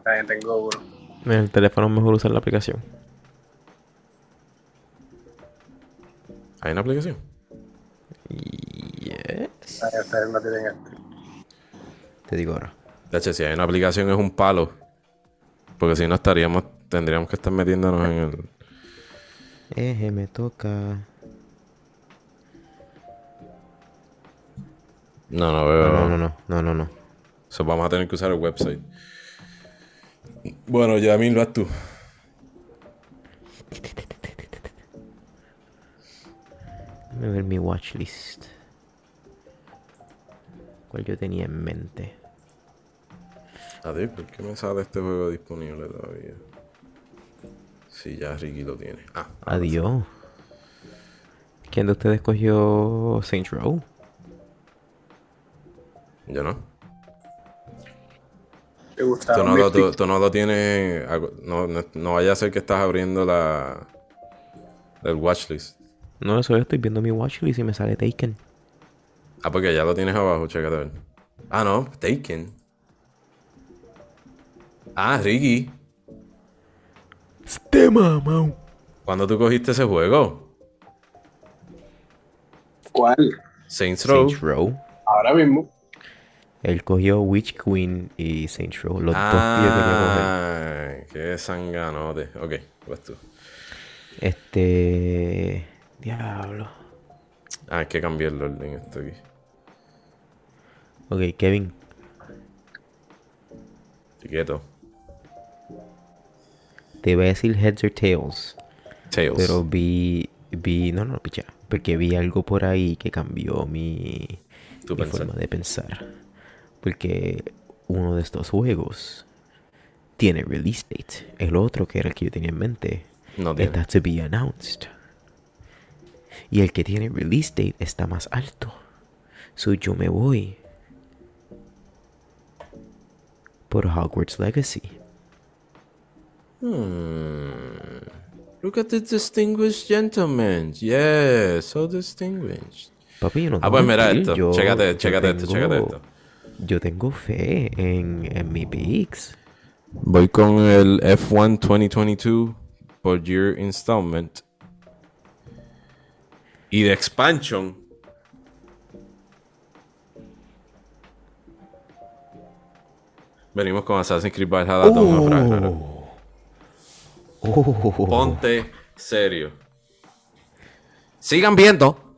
También tengo uno. En el teléfono es mejor usar la aplicación. ¿Hay una aplicación? Yes. Este. Te digo ahora. De hecho, si hay una aplicación es un palo. Porque si no estaríamos, tendríamos que estar metiéndonos en el... Eje, me toca. No, no veo. No, no, no, no, no, no. So, vamos a tener que usar el website. Bueno, ya mil vas tú. Déjame ver mi watchlist. ¿Cuál yo tenía en mente? A ver, ¿por qué me sale este juego disponible todavía? Si ya Ricky lo tiene. Ah, Adiós. ¿Quién de ustedes cogió Saints Row? yo no. Me gustaba Tú no, lo, Mystic. tú, tú no lo tienes. No, no, no vaya a ser que estás abriendo la. El watchlist. No, eso yo estoy viendo mi watchlist y me sale Taken. Ah, porque ya lo tienes abajo, chécate a ver. Ah, no, Taken. Ah, Ricky. Este mamá. ¿Cuándo tú cogiste ese juego? ¿Cuál? Saints Row. Saints Row. Ahora mismo. Él cogió Witch Queen y Saints Row. Los dos que quería coger. Ah, qué sanganote. Ok, pues tú. Este. Diablo. Ah, hay que cambiar el orden esto aquí. Ok, Kevin. Estoy quieto. Te iba a decir Heads or Tails. Tails. Pero vi. Vi. No, no, picha. Porque vi algo por ahí que cambió mi. Tu mi pensar. forma de pensar. Porque uno de estos juegos tiene release date. El otro, que era el que yo tenía en mente, No tiene. está to be announced. Y el que tiene release date está más alto. So yo me voy por Hogwarts Legacy. Hmm. Look at the distinguished gentleman. Yeah, so distinguished. Papi, yo no Ah, pues mira esto. yo- Chécate, esto, tengo- chécate esto. Yo tengo fe en, en mi picks. Voy con el F1 2022 por year installment. Y de expansion. Venimos con Assassin's Creed Valhalla Dawn of Ragnarok. Oh. Ponte serio. Sigan viendo.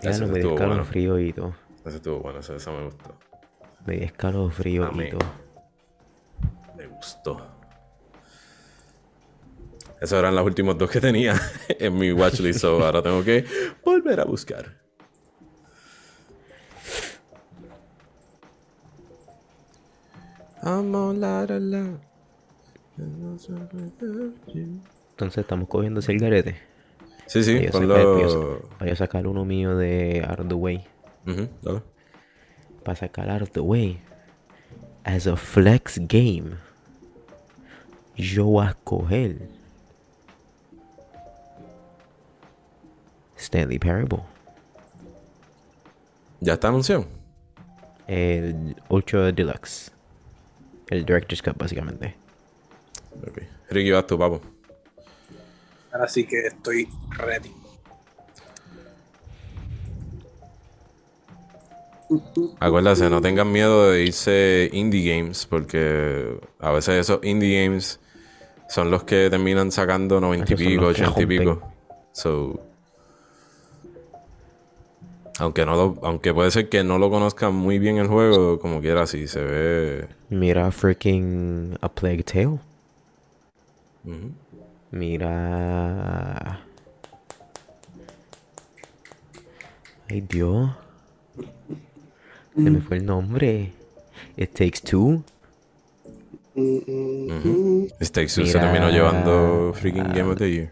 Ya Ese no me dio estuvo bueno. escalofrío y todo. Ese estuvo bueno, ese, ese me gustó. Me dio escalofrío y todo. le gustó. Esos eran los últimos dos que tenía en mi watchlist, so ahora tengo que volver a buscar. Entonces estamos cogiendo ese garete. Sí, sí, Voy a sacar- a uno mío de Out of the Way. Dale. Para sacar Out of the Way. As a flex game. Yo voy a escoger. Stanley Parable. ¿Ya está anunciado? El Ultra Deluxe. El Director's Cut, básicamente. Ok. Ricky, vas tú, papo. Ahora sí que estoy ready. Acuérdate, no tengan miedo de irse indie games, porque a veces esos indie games son los que terminan sacando 90 y pico, los que 80 y pico. So, aunque no lo- aunque puede ser que no lo conozcan muy bien el juego, como quiera, si se ve. Mira freaking A Plague Tale. Mira. Ay, Dios. Se me fue el nombre. It Takes Two. Ujú. Takes Two se Mira. terminó llevando freaking Game of the Year.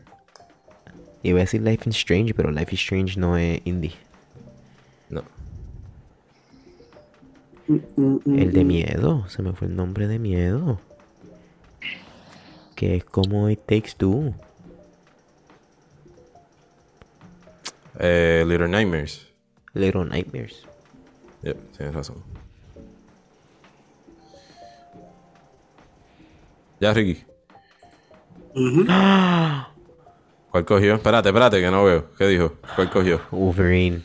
Iba a decir Life is Strange, pero Life is Strange no es indie. El de miedo. Se me fue el nombre de miedo. Que es como It Takes Two. Eh, Little Nightmares. Little Nightmares. Yep, tienes razón. Ya, Ricky. ¿Cuál cogió? Espérate, espérate, que no veo. ¿Qué dijo? ¿Cuál cogió? Wolverine.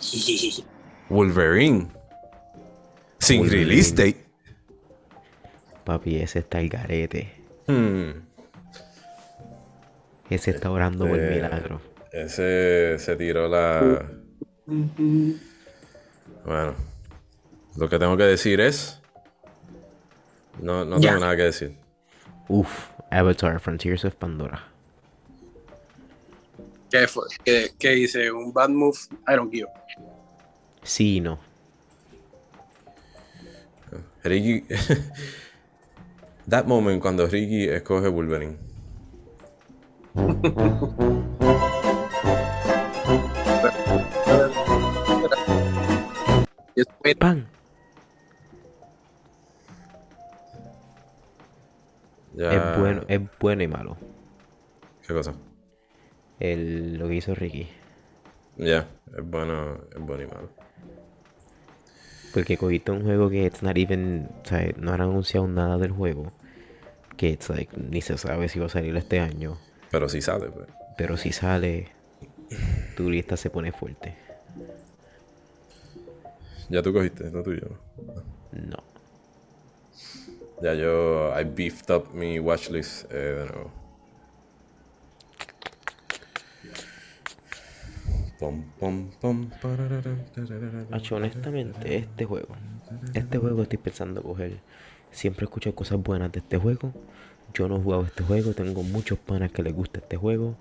Wolverine. Sin Wolverine. release date. Papi, ese está el garete. Hmm. Ese está orando por Eh, milagro. Ese se tiró la. Bueno. Lo que tengo que decir es. No, no tengo nada que decir. Uf, Avatar Frontiers of Pandora. ¿Qué fue? ¿Qué, qué hice? Un bad move. I don't give. Sí y no. Ricky. That moment cuando Ricky escoge Wolverine. ¡Pan! Ya. Es bueno, es bueno y malo. ¿Qué cosa? El, lo que hizo Ricky. Ya, es bueno, es bueno y malo. Porque cogiste un juego que it's not even, o sea, no han anunciado nada del juego. Que it's like, ni se sabe si va a salir este año. Pero si sale, pues. Pero si sale, tu lista se pone fuerte. Ya tú cogiste, no tuyo. No. Ya yo, I beefed up mi watchlist eh, de nuevo. Pom, pom, pom, honestamente, este juego, este juego estoy pensando coger. Siempre escucho cosas buenas de este juego. Yo no he jugado este juego, tengo muchos panas que les gusta este juego.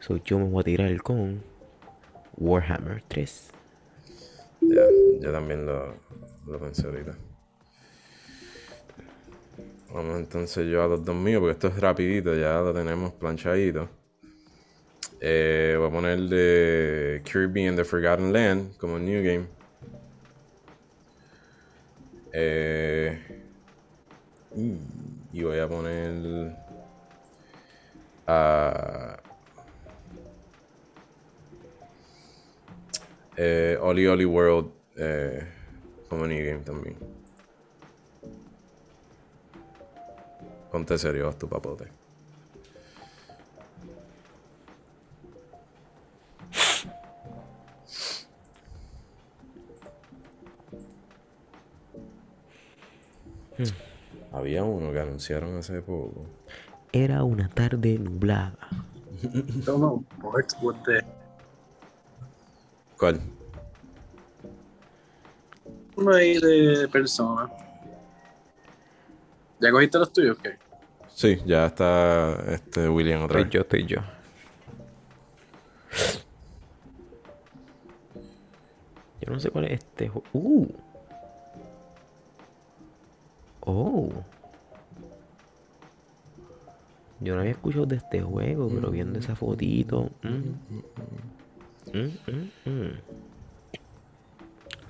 So yo me voy a tirar con Warhammer 3. Ya, yo también lo, lo pensé ahorita. Vamos entonces yo a los dos míos, porque esto es rapidito, ya lo tenemos planchadito. Eh, voy a poner de Kirby and the Forgotten Land como New Game. Eh, y- voy a poner a eh, Oli Oli World eh, como New Game también. Ponte serio, tu papote. Había uno que anunciaron hace poco. Era una tarde nublada. the... ¿Cuál? Uno ahí de persona. ¿Ya cogiste los tuyos? ¿Qué? Sí, ya está este William otra Estoy vez. yo, estoy yo. Yo no sé cuál es este juego. Uh. Oh. Yo no había escuchado de este juego, pero viendo esa fotito. mm. Mm, mm, mm.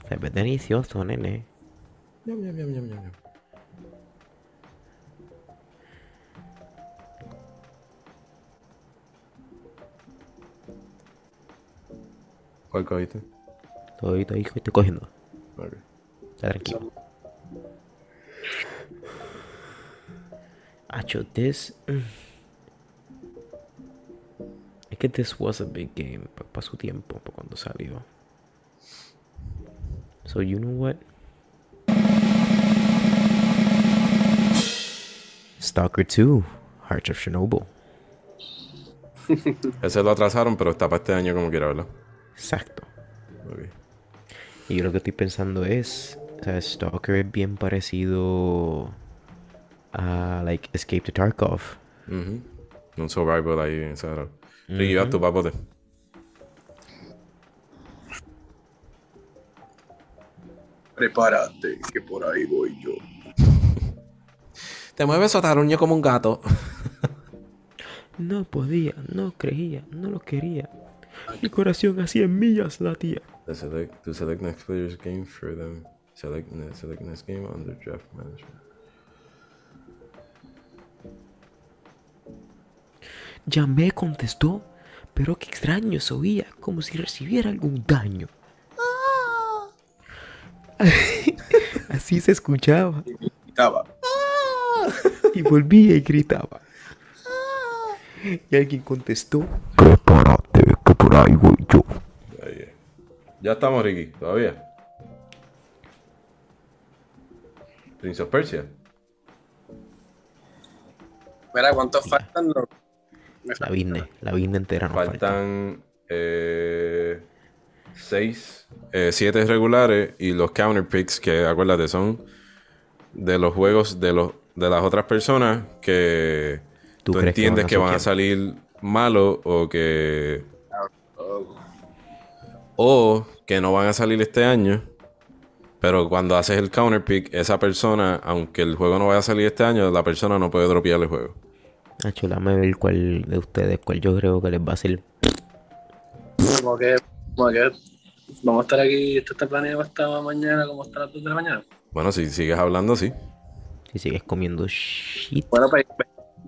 Se ve delicioso, nene. Ñam, ñam. ¿Cuál cogiste? Todito ahí estoy cogiendo. Ok. Está tranquilo. Acho, this. mm. Es que this was a big game para su tiempo, para cuando salió. So, you know what? Stalker 2, Hearts of Chernobyl. Ese lo atrasaron, pero está para este año como quiera, ¿verdad? Exacto. Y yo lo que estoy pensando es, o sea, Stalker es bien parecido a, like, Escape to Tarkov. Ujú. Un survival ahí en esa hora. Ricky, vas tu papote. Prepárate, que por ahí voy yo. Te mueves sotaruño como un gato. No podía, no creía, no lo quería. Mi corazón hacía millas latía. To select, to select next player's game for them. Select, ne- select next game under draft management. Llamé, contestó, pero qué extraño se oía, como si recibiera algún daño. Así se escuchaba Estaba. y volvía y gritaba. Y alguien contestó, prepárate, que por ahí voy yo. Ya estamos, Ricky. ¿Todavía? Prince of Persia. Mira, ¿cuántos faltan? Me La vine, la vine entera no falta. Faltan eh, seis, eh, siete regulares y los counter picks que acuérdate son de los juegos de los de las otras personas que ¿Tú tú, crees que entiendes van que van a salir malos o que o que no van a salir este año. Pero cuando haces el counter pick, esa persona, aunque el juego no vaya a salir este año, la persona no puede dropear el juego. Nacho, dame ver cuál de ustedes, cuál yo creo que les va a hacer. Como que, como que vamos a estar aquí, esto está planeado hasta mañana, como hasta las 2 de la mañana. Bueno, si sigues hablando, sí. Si sigues comiendo shit. Bueno, pues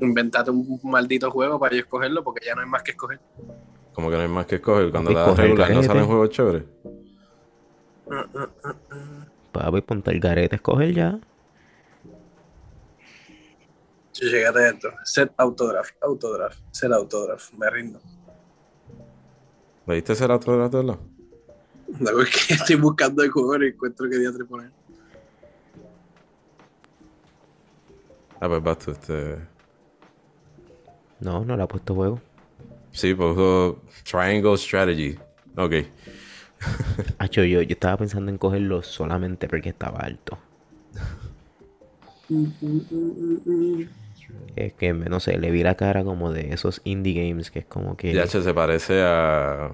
inventate un maldito juego para yo escogerlo, porque ya no hay más que escoger. Como que no hay más que escoger. Cuando el regular no salen juegos chéveres. Papi, ponte el garete escoger ya. Si llegaste a esto, set autograph, autograph, set autograph, me rindo. ¿Le diste ese otro de la tabla? No, es que estoy buscando el juego y encuentro que día te poner. Ah, pues vas tú, este... No, no le ha puesto juego. Sí, puso Triangle Strategy. Ok. Hacho, yo, yo estaba pensando en cogerlo solamente porque estaba alto. Es que, no sé, le vi la cara como de esos indie games que es como que... DH se parece a...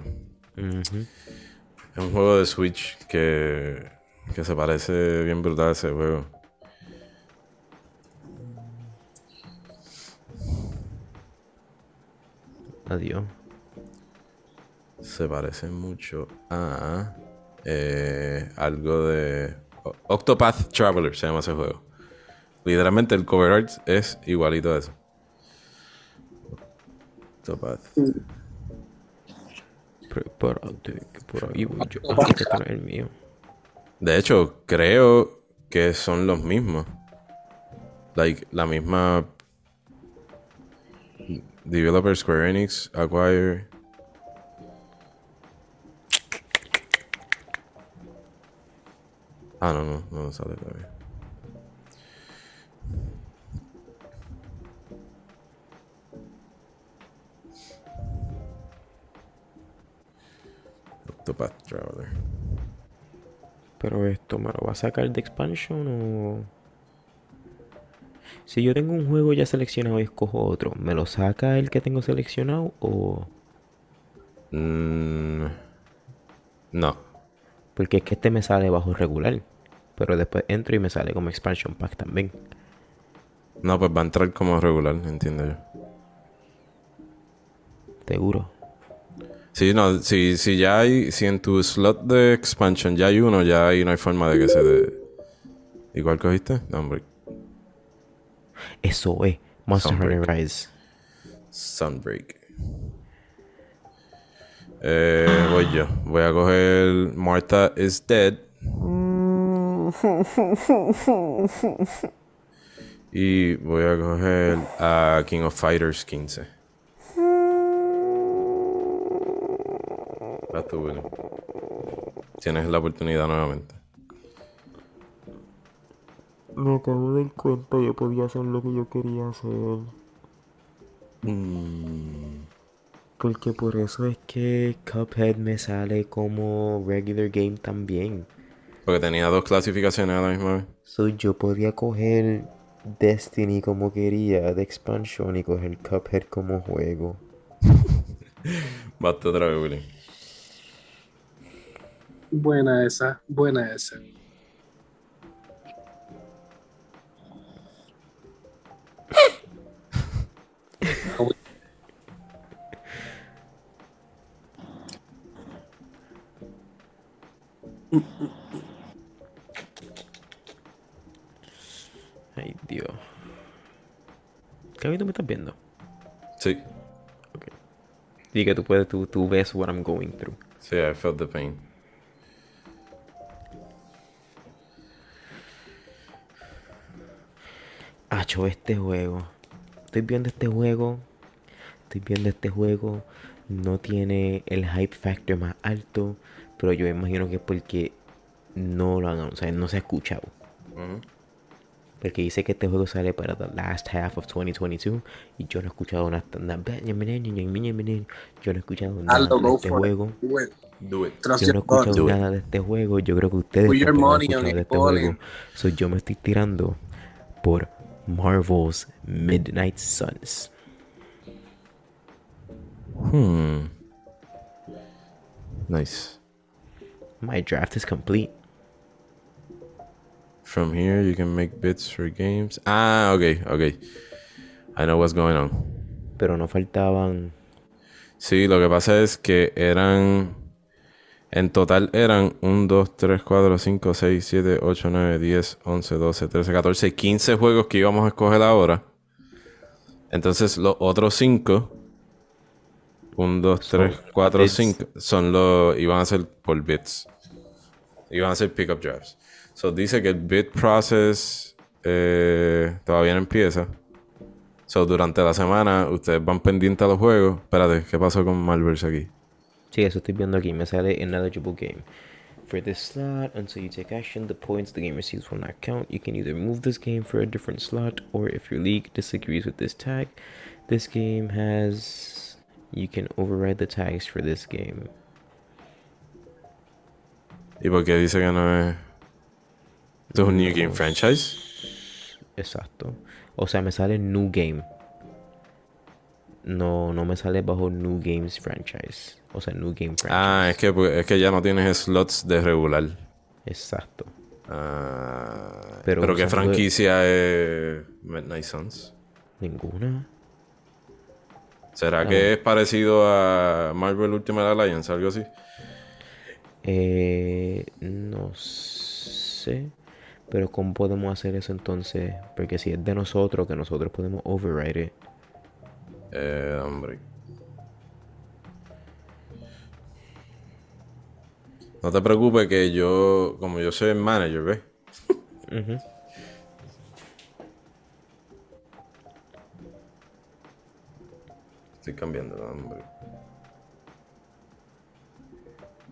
Es un juego de Switch que... Que se parece bien brutal a ese juego. Adiós. Se parece mucho a... eh, algo de... Octopath Traveler se llama ese juego. Literalmente el cover art es igualito a eso. Octopath. Prepárate, que por ahí voy yo. Ah, este es el mío. De hecho, creo que son los mismos. Like, la misma. Developer Square Enix, Acquire. Ah, no, no, no sale todavía. Octopath Traveler. Pero esto, ¿me lo va a sacar de expansion o...? Si yo tengo un juego ya seleccionado y escojo otro, ¿me lo saca el que tengo seleccionado o...? Mm, no. Porque es que este me sale bajo regular. Pero después entro y me sale como expansion pack también. No, pues va a entrar como regular, entiendo yo. Seguro. Sí, no, si, si ya hay, si en tu slot de expansion ya hay uno, ya ahí no hay forma de que se dé. ¿Y cuál cogiste? No, hombre. Eso es. Monster Hunter. Rise. Sunbreak. Eh, voy yo. Voy a coger Martha is Dead. Y voy a coger a King of Fighters 15. Vas tú, Willy. Tienes la oportunidad nuevamente. Me acabo de dar cuenta, yo podía hacer lo que yo quería hacer. Porque por eso es que Cuphead me sale como regular game también. Porque tenía dos clasificaciones a la misma vez. So yo podía coger Destiny como quería de expansion y coger Cuphead como juego. Vas tú otra vez, Willy. Buena esa, buena esa. Ay, Dios. ¿Qué tú me estás viendo? Sí. Y que tú puedes, tú, tú ves what I'm going through. Sí, I felt the pain. Hacho, este juego. Estoy viendo este juego. Estoy viendo este juego. No tiene el hype factor más alto. Pero yo imagino que es porque no lo han, o sea, no se ha escuchado. Ujú. Porque dice que este juego sale para the last half of 2022 y yo no he escuchado nada. Yo no he escuchado nada de este juego. Do it. Do it. Trust Yo no he escuchado nada de este juego. Yo creo que ustedes tampoco han money on escuchado de este juego. So, yo me estoy tirando por Marvel's Midnight Suns. Hmm. Nice. My draft is complete. From here, you can make bits for games. Ah, okay, okay. I know what's going on. Pero no faltaban. Sí, lo que pasa es que eran. En total eran 1, 2, 3, 4, 5, 6, 7, 8, 9, 10, 11, 12, 13, 14, 15 juegos que íbamos a escoger ahora. Entonces los otros 5, 1, 2, 3, 4, bits. 5, son los. iban a ser por bits. Iban a ser pickup drafts. So dice que el bit process eh, todavía no empieza. So durante la semana ustedes van pendientes a los juegos. Espérate, ¿qué pasó con Malverse aquí? Sí, eso estoy viendo aquí. Me sale ineligible game. For this slot, until you take action, the points the game receives will not count. You can either move this game for a different slot, or if your league disagrees with this tag, this game has. You can override the tags for this game. ¿Y por qué dice que no es... ¿Esto es un New Game Franchise? Exacto. O sea, me sale New Game. No, no me sale bajo New Games Franchise. O sea, New Game Franchise. Ah, es que, es que ya no tienes slots de regular. Exacto. Ah, Pero pero, ¿qué franquicia es Midnight Suns? Ninguna. ¿Será Ah. que es parecido a Marvel Ultimate Alliance, algo así? Eh, no sé. Pero ¿cómo podemos hacer eso entonces? Porque si es de nosotros, que nosotros podemos override it. Eh, hombre. No te preocupes que yo, como yo soy el manager, ¿ves? Estoy cambiando de nombre.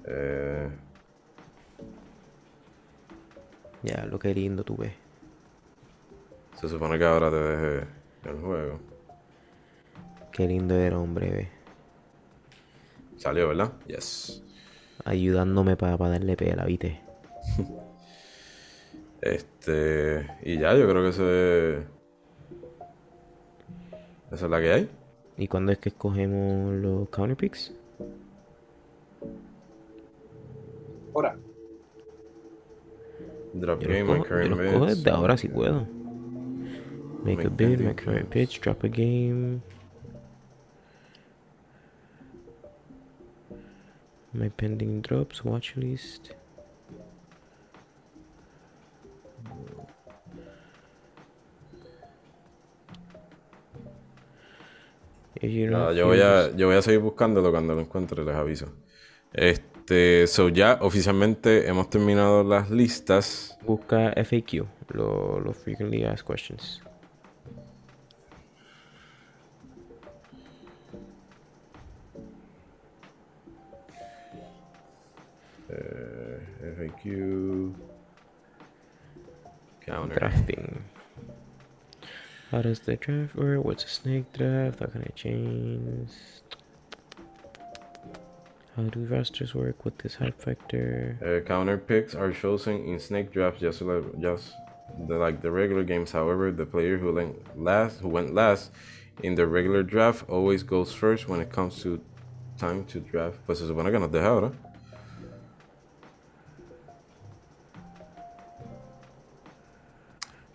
Eh, Ya, lo que lindo tú ves. se supone que ahora te deje el juego. Qué lindo era, hombre, ve. Salió, ¿verdad? Yes. Ayudándome para darle pela, ¿viste? Este. Y ya, yo creo que ese. Esa es la que hay. ¿Y cuándo es que escogemos los counter picks? Ahora, Drop Yo game, my yo current los cojo desde ahora si puedo. Make, Make a bid, my current pitch, drop a game. My pending drops, watch list. Yo voy a, yo voy a seguir buscándolo cuando lo encuentre, les aviso. Este, so ya oficialmente hemos terminado las listas. Busca FAQ, lo- los frequently asked questions. FAQ. Counter. Drafting. How does the draft work? What's a snake draft? How can I change? How do rosters work with this hype factor? Uh, counter picks are chosen in snake drafts just like just the, like the regular games. However, the player who went last, who went last in the regular draft, always goes first when it comes to time to draft. Pues se supone que nos deja ahora.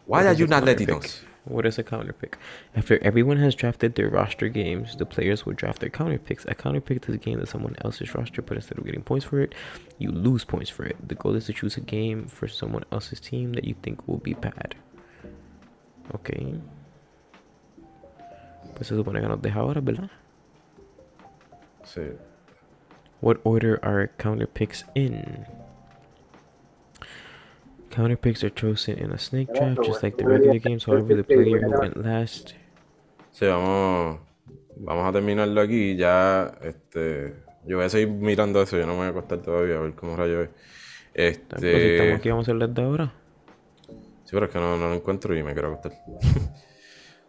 Why are you not letting us? What is a counter pick? After everyone has drafted their roster games, the players will draft their counter picks. A counter pick is a game that someone else's roster, but instead of getting points for it, you lose points for it. The goal is to choose a game for someone else's team that you think will be bad. Okay. Pues se supone que nos deja ahora, ¿verdad? Sí. What order are counter picks in? Counter picks are chosen in a snake draft, just like the regular games. However, the player who went last Sí, vamos, vamos a terminarlo aquí. Ya, este, yo voy a seguir mirando eso. Yo no me voy a acostar todavía a ver cómo rayo es. Pues si estamos Este, aquí, vamos a hacer de ahora. sí, pero es que no, no lo encuentro y me quiero acostar.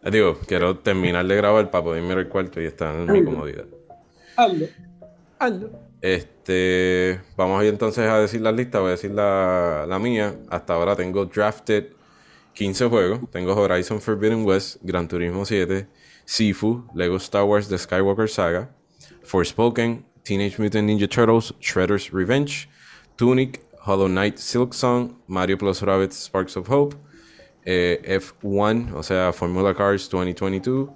Digo, quiero terminar de grabar para poder mirar el cuarto y estar en mi comodidad. hazlo. Hazlo. Este, vamos a ir entonces a decir las listas. Voy a decir la, la mía. Hasta ahora tengo drafted 15 juegos. Tengo Horizon Forbidden West, Gran Turismo 7, Sifu, Lego Star Wars The Skywalker Saga, Forspoken, Teenage Mutant Ninja Turtles, Shredder's Revenge, Tunic, Hollow Knight Silk Song, Mario Plus Rabbids Sparks of Hope, eh, F1, o sea, Formula Cars 2022,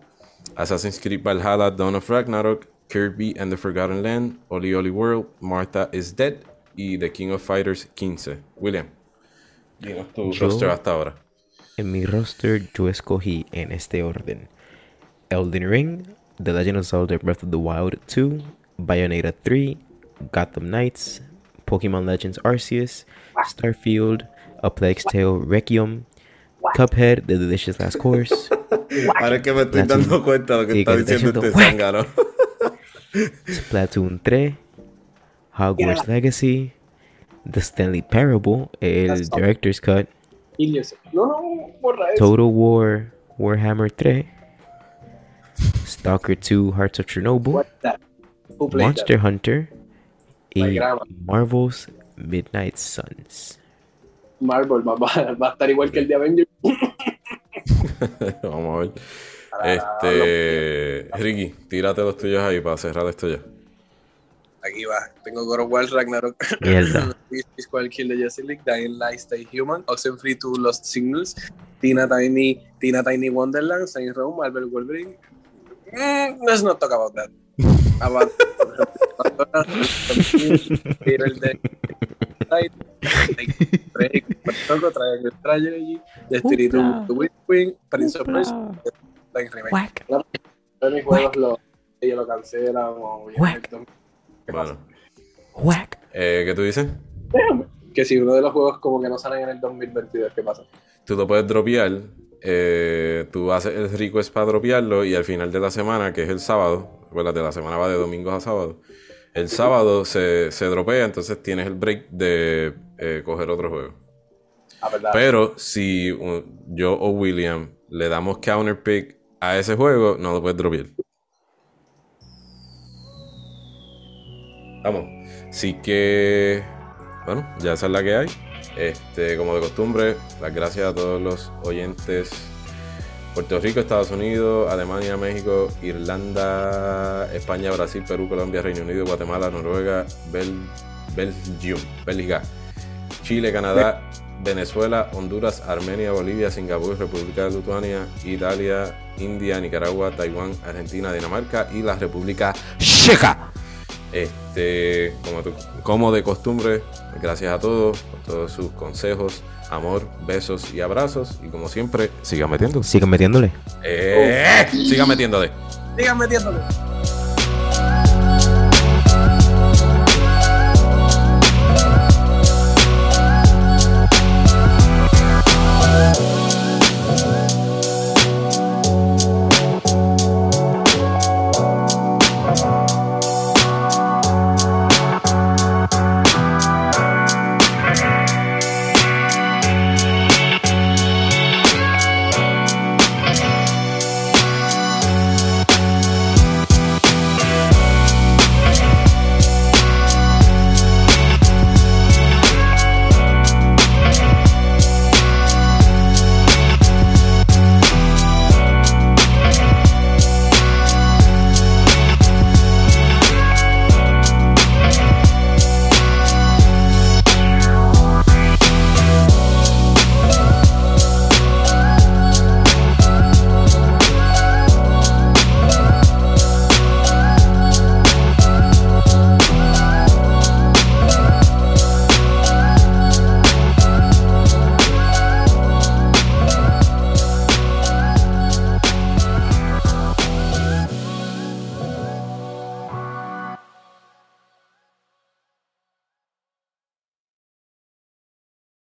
Assassin's Creed Valhalla, Dawn of Ragnarok, Kirby and the Forgotten Land, Oli Oli World, Martha is Dead y The King of Fighters 15. William, dinos tu Yo- roster hasta ahora. En mi roster yo escogí en este orden. Elden Ring, The Legend of Zelda Breath of the Wild 2, Bayonetta 3, Gotham Knights, Pokemon Legends Arceus, Starfield, A Plague's Tale Requiem, Cuphead, The Delicious Last Course, Ahora es que me estoy dando cuenta de lo que Sí, está diciendo este zángano. Splatoon 3, Hogwarts Legacy, The Stanley Parable, el That's. Director's Cut, No, no, borra eso. Total War Warhammer 3, Stalker 2 Hearts of Chernobyl, What that? Monster Hunter y Marvel's Midnight Suns. that? Marvel va, va- va a estar igual que el de Avengers. Vamos a ver. Ah, Este, Ricky, tírate los tuyos ahí para cerrar esto ya. Aquí va. Tengo God of War, Ragnarok. Mierda. Beast Squad Kill the Justice League, Dying Light, Stay Human, Oxenfree 2 Lost Signals, Tina Tiny, Tina Tiny Wonderland, Saints Row, Marvel Wolverine. Mm, let's not talk about that. About Evil Dead, Light, Drake, Toco, Triangle Tragedy, Destiny 2, The Witch Queen, Prince of Persia, Time Remake. Whack. Todos mis juegos lo, ellos lo cancelan o Whack. ¿Qué pasa? Bueno, Whack. eh, ¿qué tú dices? Que si uno de los juegos como que no salen en el 2022, ¿qué pasa? Tú lo puedes dropear. eh, tú haces el request para dropearlo y al final de la semana, que es el sábado, de la semana va de domingos a sábado. El sábado se, se dropea, entonces tienes el break de eh, coger otro juego. A verdad. Pero si yo o William le damos counter pick a ese juego, no lo puedes dropear. Vamos. Así que, bueno, ya esa es la que hay. Este, como de costumbre, las gracias a todos los oyentes Puerto Rico, Estados Unidos, Alemania, México, Irlanda, España, Brasil, Perú, Colombia, Reino Unido, Guatemala, Noruega, Bel Belgium, Bélgica, Chile, Canadá, Venezuela, Honduras, Armenia, Bolivia, Singapur, República de Lituania, Italia, India, Nicaragua, Taiwán, Argentina, Dinamarca y la República Checa. Este, como, tu- como de costumbre, gracias a todos por todos sus consejos, amor, besos y abrazos. Y como siempre, sigan metiendo. Sigan metiéndole. Eh, sigan metiéndole. Sigan metiéndole.